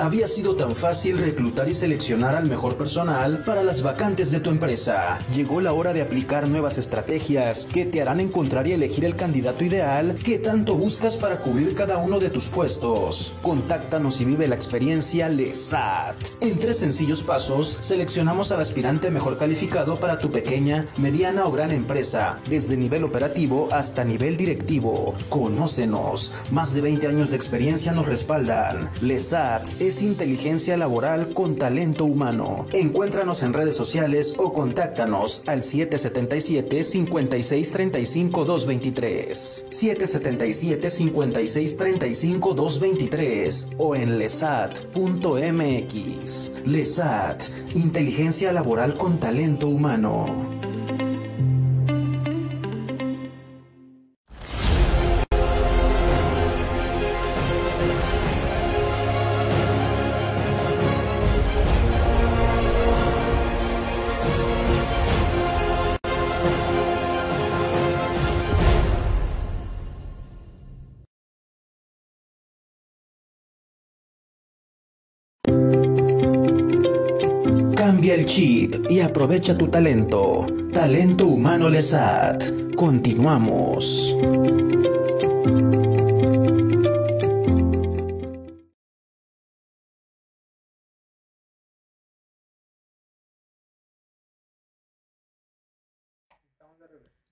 Había sido tan fácil reclutar y seleccionar al mejor personal para las vacantes de tu empresa. Llegó la hora de aplicar nuevas estrategias que te harán encontrar y elegir el candidato ideal que tanto buscas para cubrir cada uno de tus puestos. Contáctanos y vive la experiencia LESAT. En tres sencillos pasos, seleccionamos al aspirante mejor calificado para tu pequeña, mediana o gran empresa, desde nivel operativo hasta nivel directivo. Conócenos. Más de 20 años de experiencia nos respaldan. LESAT es inteligencia laboral con talento humano. Encuéntranos en redes sociales o contáctanos al 777 5635 223. 777 5635 223 o en lesat.mx. LESAT, inteligencia laboral con talento humano. Chip y aprovecha tu talento. Talento Humano Lesat. Continuamos.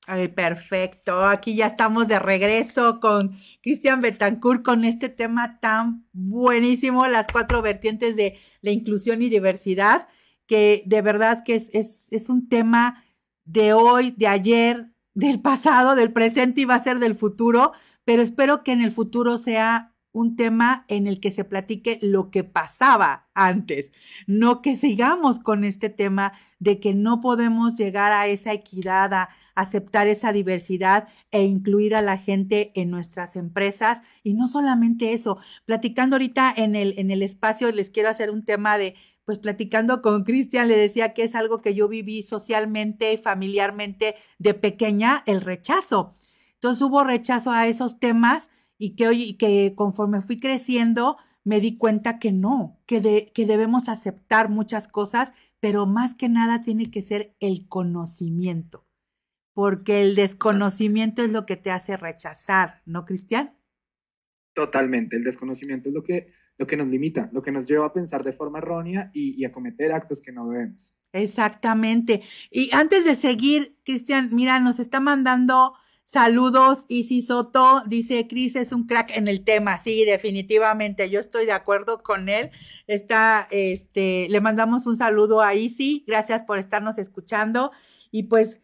Ay, perfecto. Aquí ya estamos de regreso con Cristian Betancourt con este tema tan buenísimo, las cuatro vertientes de la inclusión y diversidad que de verdad que es, es, un tema de hoy, de ayer, del pasado, del presente y va a ser del futuro, pero espero que en el futuro sea un tema en el que se platique lo que pasaba antes, no que sigamos con este tema de que no podemos llegar a esa equidad, a aceptar esa diversidad e incluir a la gente en nuestras empresas. Y no solamente eso, platicando ahorita en el, en el espacio, les quiero hacer un tema de, pues platicando con Cristian, le decía que es algo que yo viví socialmente y familiarmente de pequeña, el rechazo. Entonces hubo rechazo a esos temas y que hoy, que conforme fui creciendo, me di cuenta que no, que, de, que debemos aceptar muchas cosas, pero más que nada tiene que ser el conocimiento porque el desconocimiento es lo que te hace rechazar, ¿no, Cristian? Totalmente, el desconocimiento es lo que, lo que nos limita, lo que nos lleva a pensar de forma errónea y, a cometer actos que no debemos. Exactamente. Y antes de seguir, Cristian, mira, nos está mandando saludos Isi Soto, dice Cris es un crack en el tema, sí, definitivamente, yo estoy de acuerdo con él. Está, este, le mandamos un saludo a Isi, gracias por estarnos escuchando y pues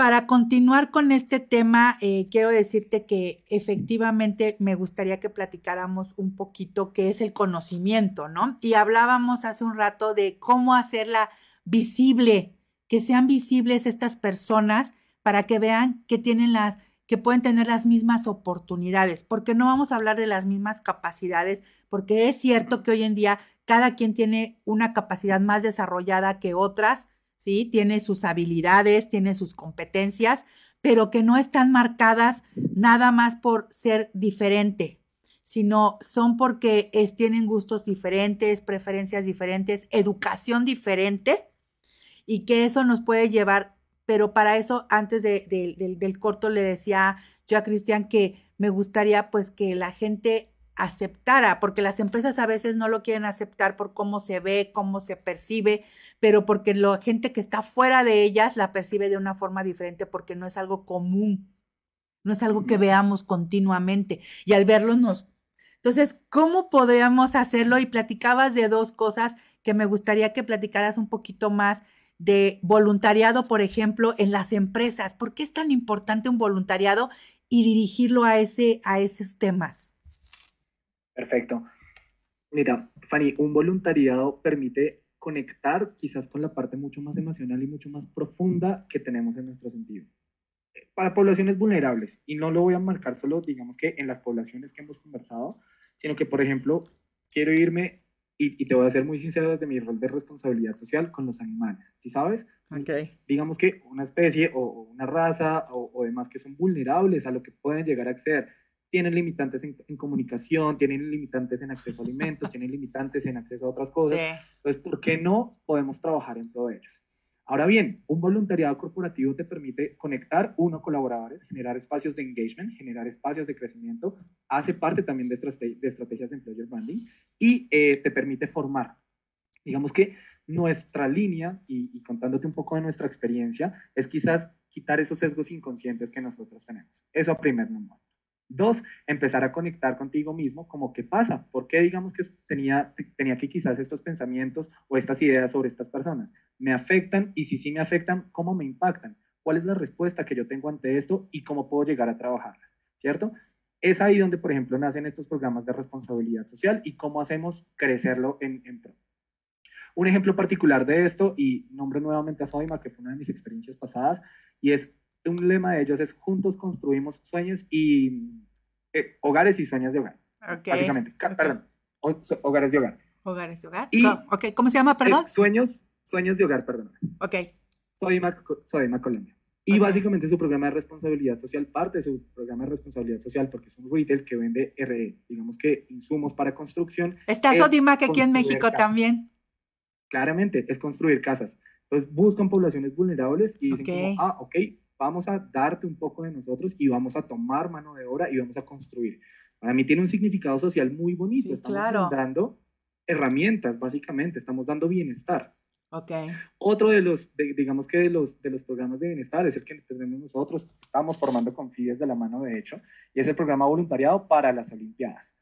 para continuar con este tema, eh, quiero decirte que efectivamente me gustaría que platicáramos un poquito qué es el conocimiento, ¿no? Y hablábamos hace un rato de cómo hacerla visible, que sean visibles estas personas para que vean que tienen las que pueden tener las mismas oportunidades, porque no vamos a hablar de las mismas capacidades, porque es cierto que hoy en día cada quien tiene una capacidad más desarrollada que otras, ¿sí? Tiene sus habilidades, tiene sus competencias, pero que no están marcadas nada más por ser diferente, sino son porque tienen gustos diferentes, preferencias diferentes, educación diferente y que eso nos puede llevar, pero para eso antes del corto le decía yo a Cristian que me gustaría pues que la gente aceptara, porque las empresas a veces no lo quieren aceptar por cómo se ve, cómo se percibe, pero porque la gente que está fuera de ellas la percibe de una forma diferente porque no es algo común, no es algo que veamos continuamente y al verlo nos... Entonces, ¿cómo podríamos hacerlo? Y platicabas de dos cosas que me gustaría que platicaras un poquito más de voluntariado, por ejemplo, en las empresas. ¿Por qué es tan importante un voluntariado y dirigirlo a, ese, a esos temas? Perfecto. Mira, Fanny, un voluntariado permite conectar quizás con la parte mucho más emocional y mucho más profunda que tenemos en nuestro sentido. Para poblaciones vulnerables, y no lo voy a marcar solo, digamos que en las poblaciones que hemos conversado, sino que, por ejemplo, quiero irme, y, te voy a ser muy sincero desde mi rol de responsabilidad social con los animales, ¿sí sabes? Okay. Digamos que una especie o, una raza o, o demás que son vulnerables a lo que pueden llegar a acceder tienen limitantes en, comunicación, tienen limitantes en acceso a alimentos, tienen limitantes en acceso a otras cosas. Entonces, ¿por qué no podemos trabajar en pro de ellos? Ahora bien, un voluntariado corporativo te permite conectar, uno, colaboradores, generar espacios de engagement, generar espacios de crecimiento, hace parte también de, de estrategias de employer branding y eh, te permite formar. Digamos que nuestra línea, y, y, contándote un poco de nuestra experiencia, es quizás quitar esos sesgos inconscientes que nosotros tenemos. Eso a primer número. Dos, empezar a conectar contigo mismo, como qué pasa, por qué digamos que tenía, tenía que quizás estos pensamientos o estas ideas sobre estas personas me afectan y si sí me afectan, ¿cómo me impactan? ¿Cuál es la respuesta que yo tengo ante esto y cómo puedo llegar a trabajarlas? ¿Cierto? Es ahí donde, por ejemplo, nacen estos programas de responsabilidad social y cómo hacemos crecerlo en, en pro. Un ejemplo particular de esto, y nombro nuevamente a Soima, que fue una de mis experiencias pasadas, y es un lema de ellos es juntos construimos sueños y eh, hogares y sueños de hogar. Básicamente, perdón, hogares de hogar. Hogares de hogar. Y, ¿cómo se llama, perdón? sueños, sueños de hogar, perdón. Ok. Sodima, Colombia. Y básicamente su programa de responsabilidad social, parte de su programa de responsabilidad social, porque es un retail que vende RE, digamos que insumos para construcción. Está Sodimac aquí en México también. Claramente, es construir casas. Entonces buscan poblaciones vulnerables y dicen como, ah, ok, vamos a darte un poco de nosotros y vamos a tomar mano de obra y vamos a construir. Para mí tiene un significado social muy bonito. estamos dando herramientas, básicamente, estamos dando bienestar. Okay. Otro de los, digamos que de los, de los programas de bienestar es el que tenemos nosotros, estamos formando con FIDES de la mano, de hecho, y es el programa voluntariado para las Olimpiadas.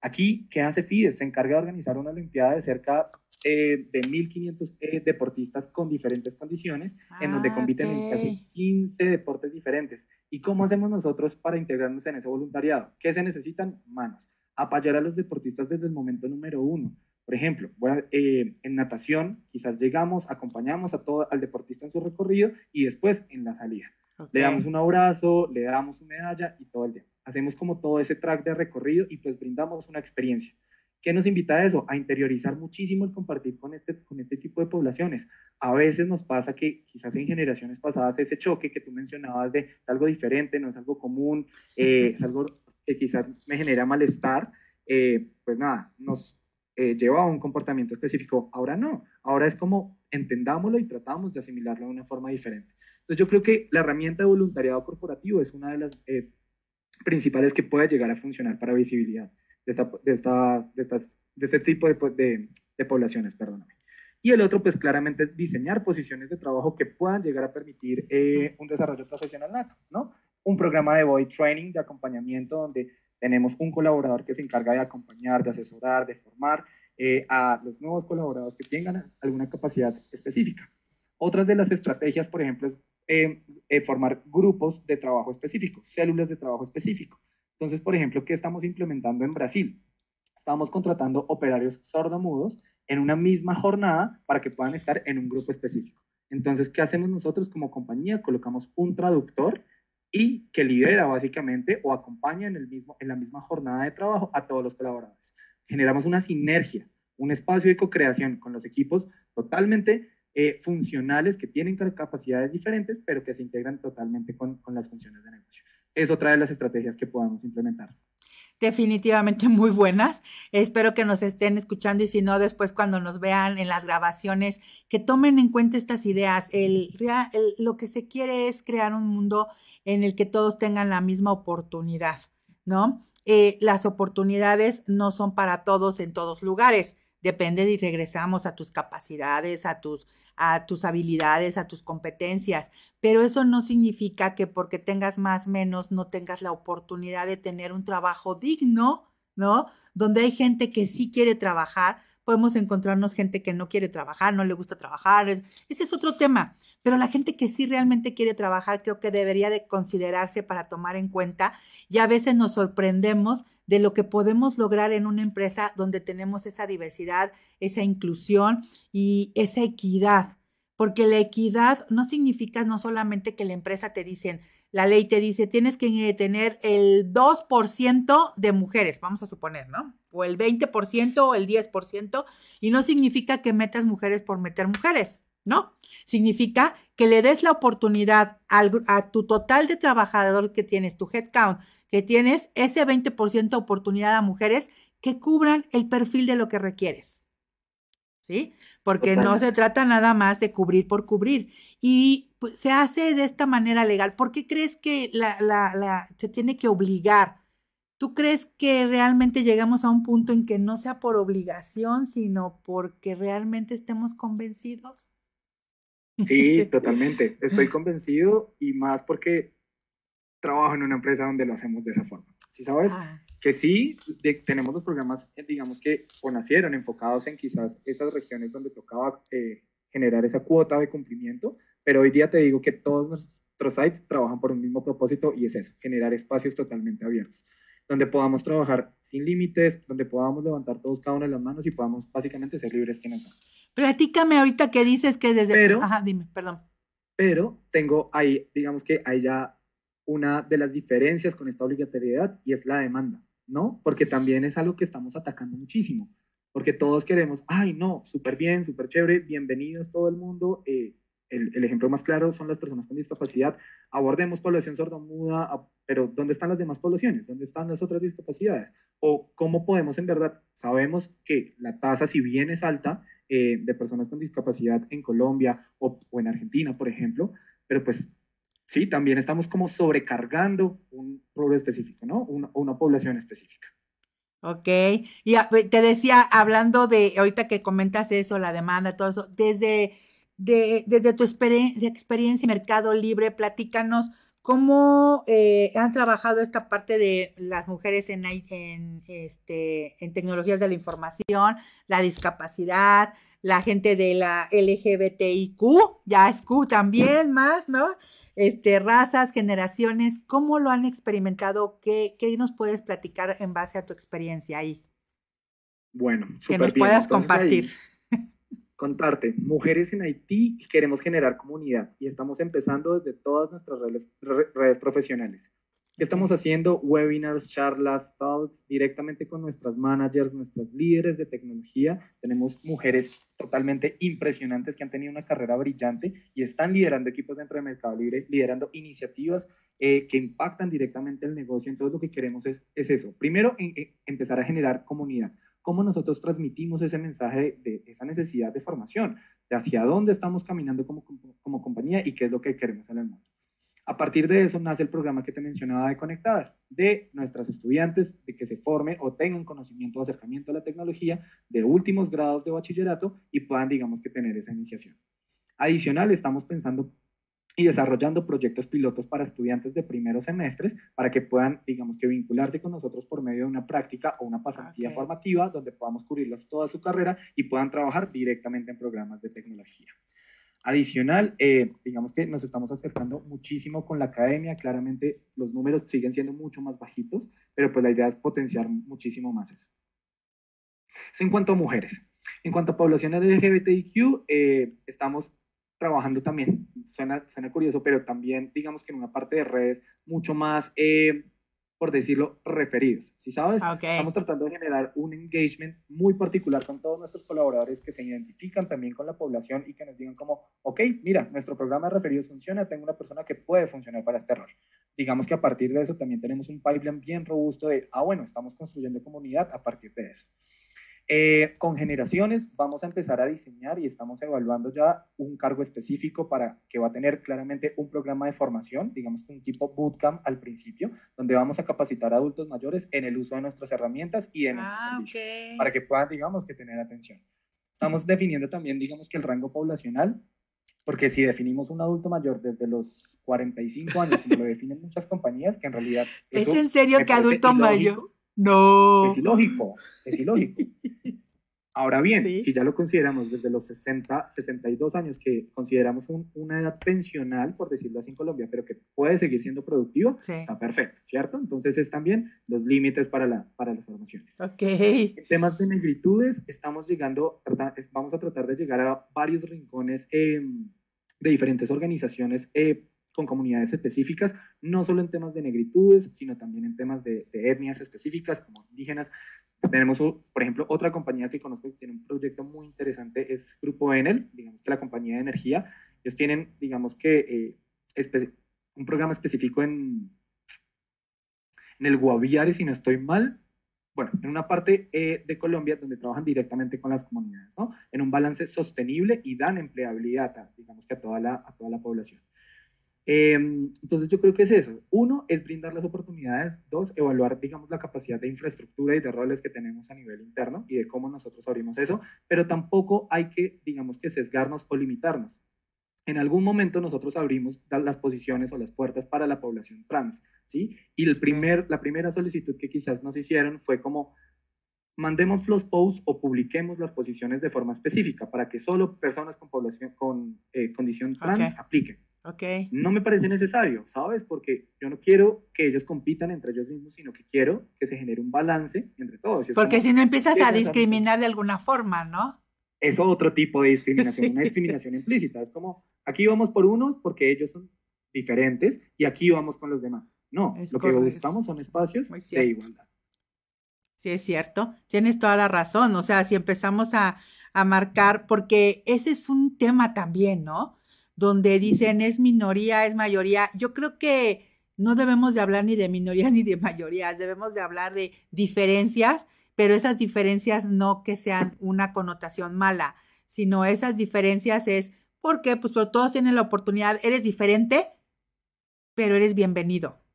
Aquí, ¿qué hace FIDES? Se encarga de organizar una Olimpiada de cerca eh, de 1.500 eh, deportistas con diferentes condiciones, en donde ah, compiten en casi 15 deportes diferentes. ¿Y cómo hacemos nosotros para integrarnos en ese voluntariado? ¿Qué se necesitan? Manos. apoyar a los deportistas desde el momento número uno. Por ejemplo, eh, en natación quizás llegamos, acompañamos a todo, al deportista en su recorrido y después en la salida. Le damos un abrazo, le damos una medalla y todo el día. Hacemos como todo ese track de recorrido y pues brindamos una experiencia. ¿Qué nos invita a eso? A interiorizar muchísimo el compartir con este, con este tipo de poblaciones. A veces nos pasa que quizás en generaciones pasadas ese choque que tú mencionabas de es algo diferente, no es algo común, eh, es algo que quizás me genera malestar, eh, pues nada, nos eh, lleva a un comportamiento específico. Ahora no, ahora es como entendámoslo y tratamos de asimilarlo de una forma diferente. Entonces yo creo que la herramienta de voluntariado corporativo es una de las eh, principales que puede llegar a funcionar para visibilidad de, esta, de, esta, de, estas, de este tipo de, de, poblaciones. Perdóname. Y el otro, pues claramente es diseñar posiciones de trabajo que puedan llegar a permitir un desarrollo profesional nato, ¿no? un programa de body training, de acompañamiento, donde tenemos un colaborador que se encarga de acompañar, de asesorar, de formar eh, a los nuevos colaboradores que tengan alguna capacidad específica. Otras de las estrategias, por ejemplo, es eh, eh, formar grupos de trabajo específicos, células de trabajo específico. Entonces, por ejemplo, ¿qué estamos implementando en Brasil? Estamos contratando operarios sordomudos en una misma jornada para que puedan estar en un grupo específico. Entonces, ¿qué hacemos nosotros como compañía? Colocamos un traductor y que lidera básicamente o acompaña en, el mismo, en la misma jornada de trabajo a todos los colaboradores. Generamos una sinergia, un espacio de co-creación con los equipos totalmente eh, funcionales que tienen capacidades diferentes, pero que se integran totalmente con, con las funciones de negocio. Es otra de las estrategias que podamos implementar definitivamente muy buenas. Espero que nos estén escuchando y si no, después cuando nos vean en las grabaciones, que tomen en cuenta estas ideas. El, el, lo que se quiere es crear un mundo en el que todos tengan la misma oportunidad, ¿no? Eh, las oportunidades no son para todos en todos lugares. Depende y regresamos a tus capacidades, a tus, a tus habilidades, a tus competencias. Pero eso no significa que porque tengas más menos no tengas la oportunidad de tener un trabajo digno, ¿no? Donde hay gente que sí quiere trabajar, podemos encontrarnos gente que no quiere trabajar, no le gusta trabajar, ese es otro tema, pero la gente que sí realmente quiere trabajar creo que debería de considerarse para tomar en cuenta y a veces nos sorprendemos de lo que podemos lograr en una empresa donde tenemos esa diversidad, esa inclusión y esa equidad, porque la equidad no significa no solamente que la empresa te dicen, la ley te dice, tienes que tener el 2% de mujeres, vamos a suponer, ¿no? O el 20% o el 10%, y no significa que metas mujeres por meter mujeres, ¿no? Significa que le des la oportunidad a tu total de trabajador que tienes, tu headcount, que tienes ese 20% de oportunidad a mujeres que cubran el perfil de lo que requieres. ¿Sí? Porque no se trata nada más de cubrir por cubrir. Y pues, se hace de esta manera legal. ¿Por qué crees que la, la, la, se tiene que obligar? ¿Tú crees que realmente llegamos a un punto en que no sea por obligación, sino porque realmente estemos convencidos? Sí, totalmente. Estoy convencido y más porque trabajo en una empresa donde lo hacemos de esa forma. ¿Sí sabes? Ah. Que sí, tenemos los programas, eh, digamos que o nacieron enfocados en quizás esas regiones donde tocaba eh, generar esa cuota de cumplimiento, pero hoy día te digo que todos nuestros sites trabajan por un mismo propósito y es eso, generar espacios totalmente abiertos, donde podamos trabajar sin límites, donde podamos levantar todos cada una de las manos y podamos básicamente ser libres quienes somos. Platícame ahorita que dices que desde... Pero, Ajá, dime, perdón. Pero tengo ahí, digamos que hay ya una de las diferencias con esta obligatoriedad y es la demanda, ¿no? Porque también es algo que estamos atacando muchísimo porque todos queremos, ay, no, súper bien, súper chévere, bienvenidos todo el mundo. Eh, el, el, ejemplo más claro son las personas con discapacidad. Abordemos población sordomuda, pero ¿dónde están las demás poblaciones? ¿Dónde están las otras discapacidades? ¿O cómo podemos en verdad? Sabemos que la tasa, si bien es alta, eh, de personas con discapacidad en Colombia o, o en Argentina, por ejemplo, pero pues sí, también estamos como sobrecargando un rubro específico, ¿no? Una, una población específica. Ok, y te decía, hablando de, ahorita que comentas eso, la demanda, todo eso, desde, de, desde tu experiencia en Mercado Libre, platícanos cómo eh, han trabajado esta parte de las mujeres en, en, este, en tecnologías de la información, la discapacidad, la gente de la LGBTIQ, ya es Q también más, ¿no? Este, razas, generaciones, ¿cómo lo han experimentado? ¿Qué, ¿Qué, nos puedes platicar en base a tu experiencia ahí? Bueno, que nos puedas compartir. contarte, mujeres en Haití queremos generar comunidad y estamos empezando desde todas nuestras redes, redes profesionales. ¿Qué estamos haciendo? Webinars, charlas, talks directamente con nuestras managers, nuestras líderes de tecnología. Tenemos mujeres totalmente impresionantes que han tenido una carrera brillante y están liderando equipos dentro de Mercado Libre, liderando iniciativas eh, que impactan directamente el negocio. Entonces lo que queremos es, es eso. Primero, empezar a generar comunidad. ¿Cómo nosotros transmitimos ese mensaje de, esa necesidad de formación? De hacia dónde estamos caminando como, como compañía y qué es lo que queremos en el mundo. A partir de eso nace el programa que te mencionaba de Conectadas, de nuestras estudiantes, de que se forme o tengan conocimiento o acercamiento a la tecnología de últimos grados de bachillerato y puedan, digamos, que tener esa iniciación. Adicional, estamos pensando y desarrollando proyectos pilotos para estudiantes de primeros semestres para que puedan, digamos, que vincularse con nosotros por medio de una práctica o una pasantía formativa donde podamos cubrirlos toda su carrera y puedan trabajar directamente en programas de tecnología. Adicional, eh, digamos que nos estamos acercando muchísimo con la academia, claramente los números siguen siendo mucho más bajitos, pero pues la idea es potenciar muchísimo más eso. Eso en cuanto a mujeres. En cuanto a población LGBTIQ, eh, estamos trabajando también, suena, suena curioso, pero también digamos que en una parte de redes mucho más eh, por decirlo, referidos. Si sabes, ah, estamos tratando de generar un engagement muy particular con todos nuestros colaboradores que se identifican también con la población y que nos digan como, ok, mira, nuestro programa de referidos funciona, tengo una persona que puede funcionar para este rol. Digamos que a partir de eso también tenemos un pipeline bien robusto de, ah, bueno, estamos construyendo comunidad a partir de eso. Eh, con generaciones vamos a empezar a diseñar y estamos evaluando ya un cargo específico para que va a tener claramente un programa de formación, digamos que un tipo bootcamp al principio, donde vamos a capacitar a adultos mayores en el uso de nuestras herramientas y de nuestros ah, servicios, para que puedan, digamos, que tener atención. Estamos definiendo también, digamos, que el rango poblacional, porque si definimos un adulto mayor desde los 45 años, como lo definen muchas compañías, que en realidad... ¿Es en serio que adulto mayor? No. Es ilógico, es ilógico. Ahora bien, si ya lo consideramos desde los 60, 62 años, que consideramos una edad pensional, por decirlo así en Colombia, pero que puede seguir siendo productivo, está perfecto, ¿cierto? Entonces es también los límites para, las para las formaciones. Ok. En temas de negritudes, estamos llegando, vamos a tratar de llegar a varios rincones em, de diferentes organizaciones eh, con comunidades específicas, no solo en temas de negritudes, sino también en temas de, etnias específicas como indígenas. Tenemos, por ejemplo, otra compañía que conozco que tiene un proyecto muy interesante, es Grupo Enel, digamos que la compañía de energía. Ellos tienen, digamos que, eh, un programa específico en, en el Guaviare, si no estoy mal, bueno, en una parte eh, de Colombia donde trabajan directamente con las comunidades, ¿no? En un balance sostenible y dan empleabilidad, digamos que a toda la, a toda la población. Em, entonces yo creo que es eso. Uno, es brindar las oportunidades. Dos, evaluar, digamos, la capacidad de infraestructura y de roles que tenemos a nivel interno y de cómo nosotros abrimos eso. Pero tampoco hay que, digamos, que sesgarnos o limitarnos. En algún momento nosotros abrimos las posiciones o las puertas para la población trans, ¿sí? Y el primer, la primera solicitud que quizás nos hicieron fue como, mandemos los posts o publiquemos las posiciones de forma específica para que solo personas con población con eh, condición trans apliquen. Okay. No me parece necesario, ¿sabes? Porque yo no quiero que ellos compitan entre ellos mismos, sino que quiero que se genere un balance entre todos. Porque si no empiezas a discriminar de alguna forma, ¿no? Es otro tipo de discriminación, una discriminación implícita. Es como, aquí vamos por unos porque ellos son diferentes y aquí vamos con los demás. No, lo que buscamos son espacios de igualdad. Sí, es cierto. Tienes toda la razón. O sea, si empezamos a, a marcar, porque ese es un tema también, ¿no? donde dicen es minoría, es mayoría. Yo creo que no debemos de hablar ni de minorías ni de mayorías, debemos de hablar de diferencias, pero esas diferencias no que sean una connotación mala, sino esas diferencias es porque pues todos tienen la oportunidad, eres diferente, pero eres bienvenido.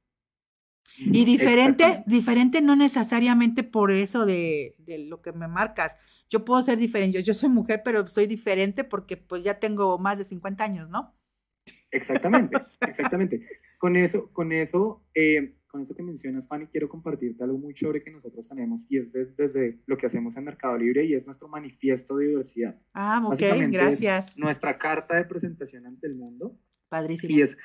Y diferente, diferente no necesariamente por eso de, de lo que me marcas, yo puedo ser diferente, yo, soy mujer, pero soy diferente porque pues ya tengo más de 50 años, ¿no? Exactamente, exactamente. Con eso, con eso, eh, con eso que mencionas, Fanny, quiero compartirte algo muy chévere que nosotros tenemos y es desde, lo que hacemos en Mercado Libre y es nuestro manifiesto de diversidad. Ah, ok, gracias. Nuestra carta de presentación ante el mundo. Padrísimo. Y es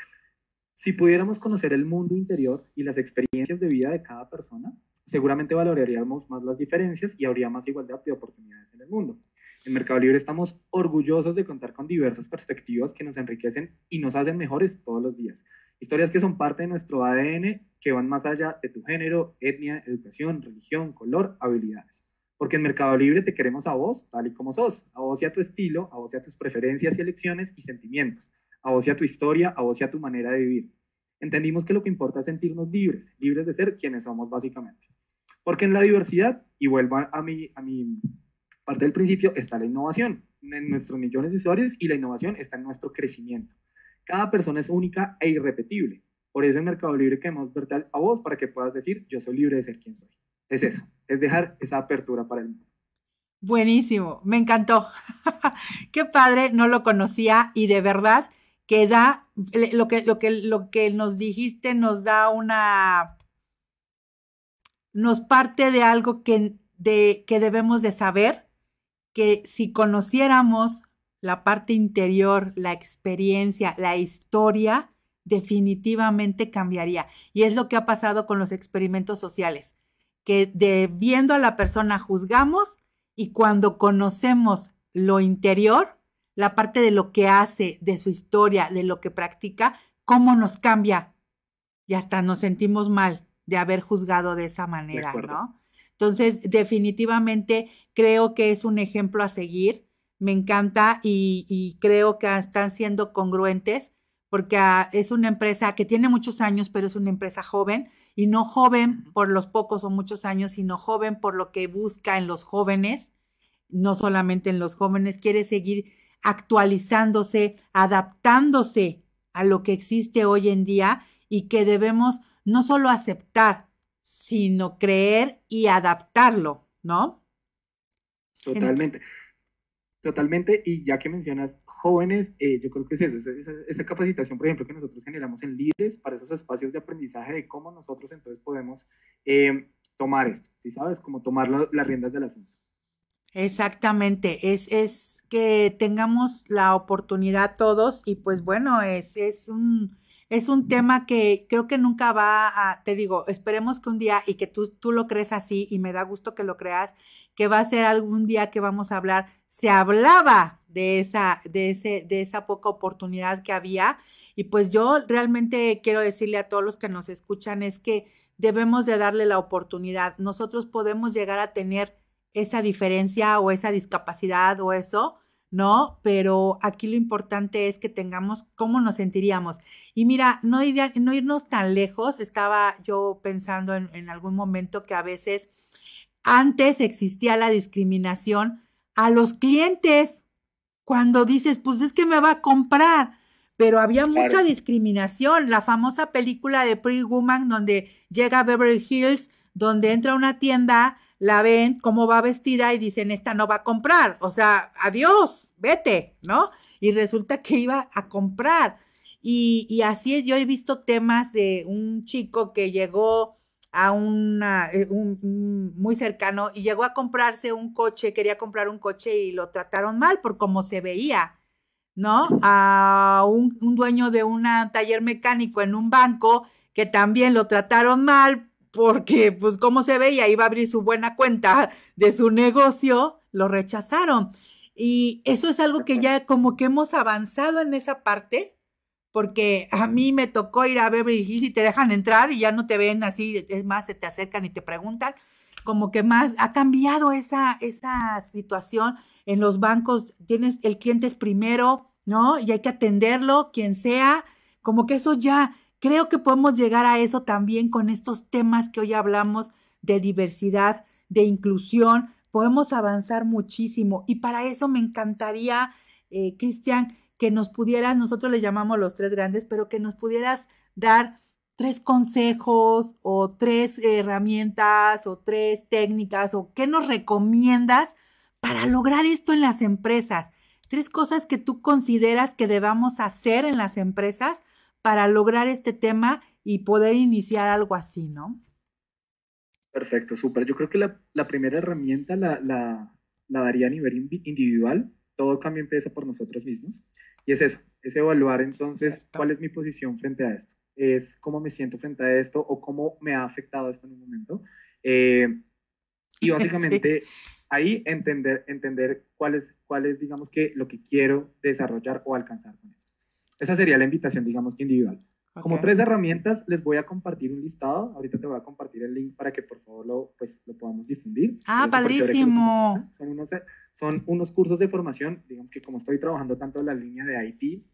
Si pudiéramos conocer el mundo interior y las experiencias de vida de cada persona, seguramente valoraríamos más las diferencias y habría más igualdad de oportunidades en el mundo. En Mercado Libre estamos orgullosos de contar con diversas perspectivas que nos enriquecen y nos hacen mejores todos los días. Historias que son parte de nuestro ADN, que van más allá de tu género, etnia, educación, religión, color, habilidades. Porque en Mercado Libre te queremos a vos tal y como sos, a vos y a tu estilo, a vos y a tus preferencias y elecciones y sentimientos, a vos y a tu historia, a vos y a tu manera de vivir. Entendimos que lo que importa es sentirnos libres, libres de ser quienes somos básicamente. Porque en la diversidad, y vuelvo a mi, a mi parte del principio, está la innovación en nuestros millones de usuarios y la innovación está en nuestro crecimiento. Cada persona es única e irrepetible. Por eso en Mercado Libre queremos verte a vos para que puedas decir, yo soy libre de ser quien soy. Es eso, es dejar esa apertura para el mundo. Buenísimo, me encantó. Qué padre, no lo conocía y de verdad que da lo que, lo que, lo que nos dijiste nos da una, nos parte de algo que, de, que debemos de saber, que si conociéramos la parte interior, la experiencia, la historia, definitivamente cambiaría. Y es lo que ha pasado con los experimentos sociales, que de viendo a la persona juzgamos y cuando conocemos lo interior, la parte de lo que hace, de su historia, de lo que practica, cómo nos cambia. Y hasta nos sentimos mal de haber juzgado de esa manera, ¿no? Entonces, definitivamente creo que es un ejemplo a seguir. Me encanta y, creo que están siendo congruentes porque ah, es una empresa que tiene muchos años, pero es una empresa joven y no joven por los pocos o muchos años, sino joven por lo que busca en los jóvenes, no solamente en los jóvenes, quiere seguir actualizándose, adaptándose a lo que existe hoy en día y que debemos no solo aceptar, sino creer y adaptarlo, ¿no? Totalmente. Totalmente, y ya que mencionas jóvenes, eh, yo creo que es eso, esa, capacitación, por ejemplo, que nosotros generamos en líderes para esos espacios de aprendizaje de cómo nosotros entonces podemos eh, tomar esto, si sabes, cómo tomar las riendas del asunto. Exactamente, es, es que tengamos la oportunidad todos y pues bueno, es, es, un, es un tema que creo que nunca va a, te digo, esperemos que un día y que tú, tú lo crees así y me da gusto que lo creas, que va a ser algún día que vamos a hablar, se hablaba de esa, de ese, de esa poca oportunidad que había y pues yo realmente quiero decirle a todos los que nos escuchan es que debemos de darle la oportunidad. Nosotros podemos llegar a tener esa diferencia o esa discapacidad o eso, ¿no? Pero aquí lo importante es que tengamos cómo nos sentiríamos. Y mira, no, no irnos tan lejos, estaba yo pensando en, en algún momento que a veces antes existía la discriminación a los clientes cuando dices, pues es que me va a comprar, pero había mucha discriminación. La famosa película de Pretty Woman donde llega a Beverly Hills, donde entra a una tienda la ven cómo va vestida y dicen, esta no va a comprar, o sea, adiós, vete, ¿no? Y resulta que iba a comprar. Y, y así es, yo he visto temas de un chico que llegó a una, eh, un, muy cercano y llegó a comprarse un coche, quería comprar un coche y lo trataron mal por cómo se veía, ¿no? A un, un dueño de un taller mecánico en un banco que también lo trataron mal porque pues como se veía iba a abrir su buena cuenta de su negocio, lo rechazaron. Y eso es algo que ya como que hemos avanzado en esa parte, porque a mí me tocó ir a Beverly Hills y te dejan entrar y ya no te ven así, es más, se te acercan y te preguntan, como que más ha cambiado esa, esa situación en los bancos, tienes el cliente es primero, ¿no? Y hay que atenderlo, quien sea, como que eso ya, Creo que podemos llegar a eso también con estos temas que hoy hablamos de diversidad, de inclusión. Podemos avanzar muchísimo y para eso me encantaría, eh, Cristian, que nos pudieras, nosotros le llamamos los tres grandes, pero que nos pudieras dar tres consejos o tres herramientas o tres técnicas o qué nos recomiendas para lograr esto en las empresas. Tres cosas que tú consideras que debamos hacer en las empresas para lograr este tema y poder iniciar algo así, ¿no? Perfecto, súper. Yo creo que la, primera herramienta la, la, daría a nivel individual. Todo cambio empieza por nosotros mismos. Y es eso, es evaluar entonces cuál es mi posición frente a esto. es cómo me siento frente a esto o cómo me ha afectado esto en un momento. Eh, y básicamente ahí entender, entender cuál, es, cuál es, digamos que, lo que quiero desarrollar o alcanzar con esto. Esa sería la invitación, digamos que individual. Como tres herramientas, les voy a compartir un listado. Ahorita te voy a compartir el link para que por favor lo, pues, lo podamos difundir. Ah, padrísimo. Son unos, son unos cursos de formación, digamos que como estoy trabajando tanto en la línea de IT,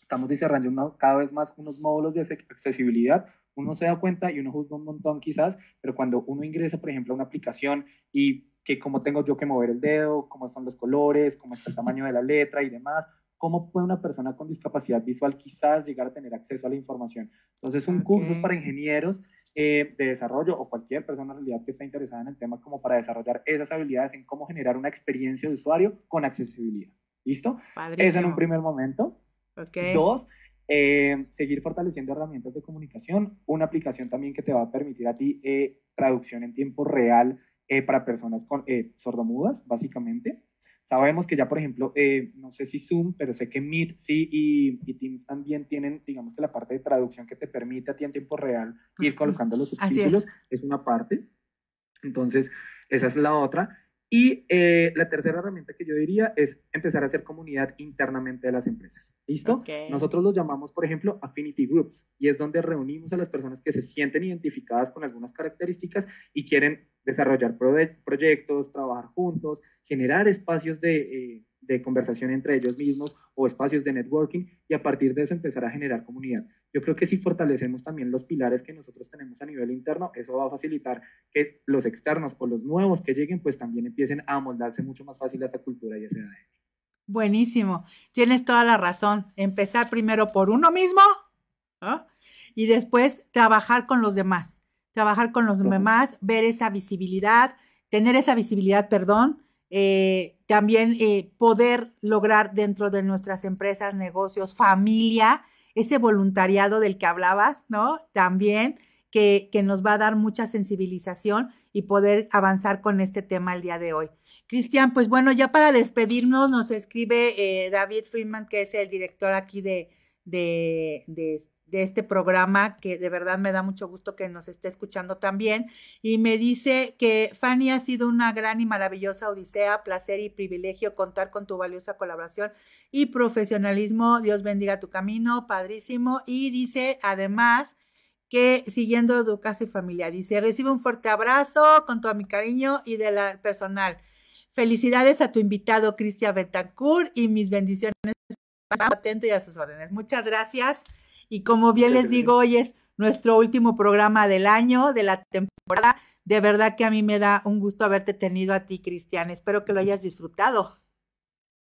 estamos desarrollando cada vez más unos módulos de accesibilidad. Uno se da cuenta y uno juzga un montón quizás, pero cuando uno ingresa, por ejemplo, a una aplicación y que cómo tengo yo que mover el dedo, cómo son los colores, cómo está el tamaño de la letra y demás, cómo puede una persona con discapacidad visual quizás llegar a tener acceso a la información. Entonces, un curso es para ingenieros eh, de desarrollo o cualquier persona en realidad que esté interesada en el tema como para desarrollar esas habilidades en cómo generar una experiencia de usuario con accesibilidad. ¿Listo? Eso en un primer momento. Okay. Dos, eh, seguir fortaleciendo herramientas de comunicación. Una aplicación también que te va a permitir a ti eh, traducción en tiempo real para personas con sordomudas, básicamente. Sabemos que ya, por ejemplo, eh, no sé si Zoom, pero sé que Meet sí y, Teams también tienen, digamos que la parte de traducción que te permite a ti en tiempo real ir colocando los subtítulos, es. es una parte. Entonces, esa es la otra. Y eh, la tercera herramienta que yo diría es empezar a hacer comunidad internamente de las empresas. ¿Listo? Nosotros los llamamos, por ejemplo, affinity groups y es donde reunimos a las personas que se sienten identificadas con algunas características y quieren desarrollar proyectos, trabajar juntos, generar espacios de, eh, de conversación entre ellos mismos o espacios de networking y a partir de eso empezar a generar comunidad. Yo creo que si fortalecemos también los pilares que nosotros tenemos a nivel interno, eso va a facilitar que los externos o los nuevos que lleguen pues también empiecen a moldarse mucho más fácil a esa cultura y a ese ADN. Buenísimo, tienes toda la razón. Empezar primero por uno mismo y después trabajar con los demás, trabajar con los demás, ver esa visibilidad, tener esa visibilidad, perdón, eh, también eh, poder lograr dentro de nuestras empresas, negocios, familia, ese voluntariado del que hablabas, ¿no? También que, que, nos va a dar mucha sensibilización y poder avanzar con este tema el día de hoy. Cristian, pues bueno, ya para despedirnos nos escribe eh, David Friedman, que es el director aquí de, de de este programa, que de verdad me da mucho gusto que nos esté escuchando también. Y me dice que Fanny ha sido una gran y maravillosa odisea, placer y privilegio contar con tu valiosa colaboración y profesionalismo. Dios bendiga tu camino, padrísimo. Y dice además que siguiendo tu casa y familia, dice, recibe un fuerte abrazo con todo mi cariño y de la personal. Felicidades a tu invitado Cristian Betancourt y mis bendiciones atento y a sus órdenes. Muchas gracias. Y como bien les digo, hoy es nuestro último programa del año, de la temporada. De verdad que a mí me da un gusto haberte tenido a ti, Cristian. Espero que lo hayas disfrutado.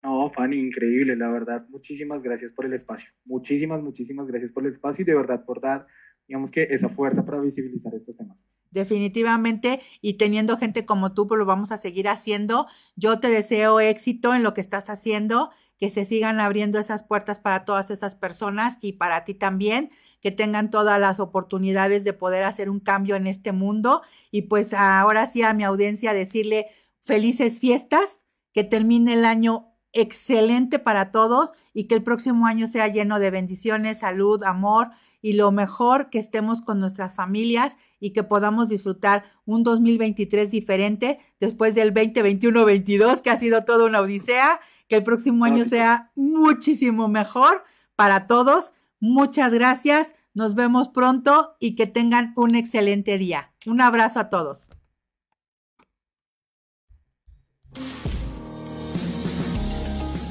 No, Fanny, increíble, la verdad. Muchísimas gracias por el espacio. Muchísimas, muchísimas gracias por el espacio y de verdad por dar, digamos que, esa fuerza para visibilizar estos temas. Definitivamente, y teniendo gente como tú, pues lo vamos a seguir haciendo. Yo te deseo éxito en lo que estás haciendo que se sigan abriendo esas puertas para todas esas personas y para ti también, que tengan todas las oportunidades de poder hacer un cambio en este mundo. Y pues ahora sí a mi audiencia decirle felices fiestas, que termine el año excelente para todos y que el próximo año sea lleno de bendiciones, salud, amor y lo mejor que estemos con nuestras familias y que podamos disfrutar un 2023 diferente después del 2021-22 que ha sido toda una odisea que el próximo año sea muchísimo mejor para todos. Muchas gracias, nos vemos pronto y que tengan un excelente día. Un abrazo a todos.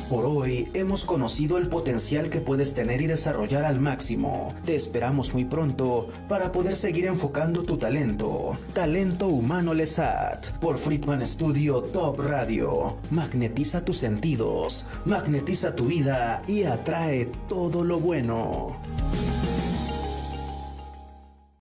Por hoy hemos conocido el potencial que puedes tener y desarrollar al máximo. Te esperamos muy pronto para poder seguir enfocando tu talento. Talento Humano Lesat por Friedman Studio Top Radio. Magnetiza tus sentidos, magnetiza tu vida y atrae todo lo bueno.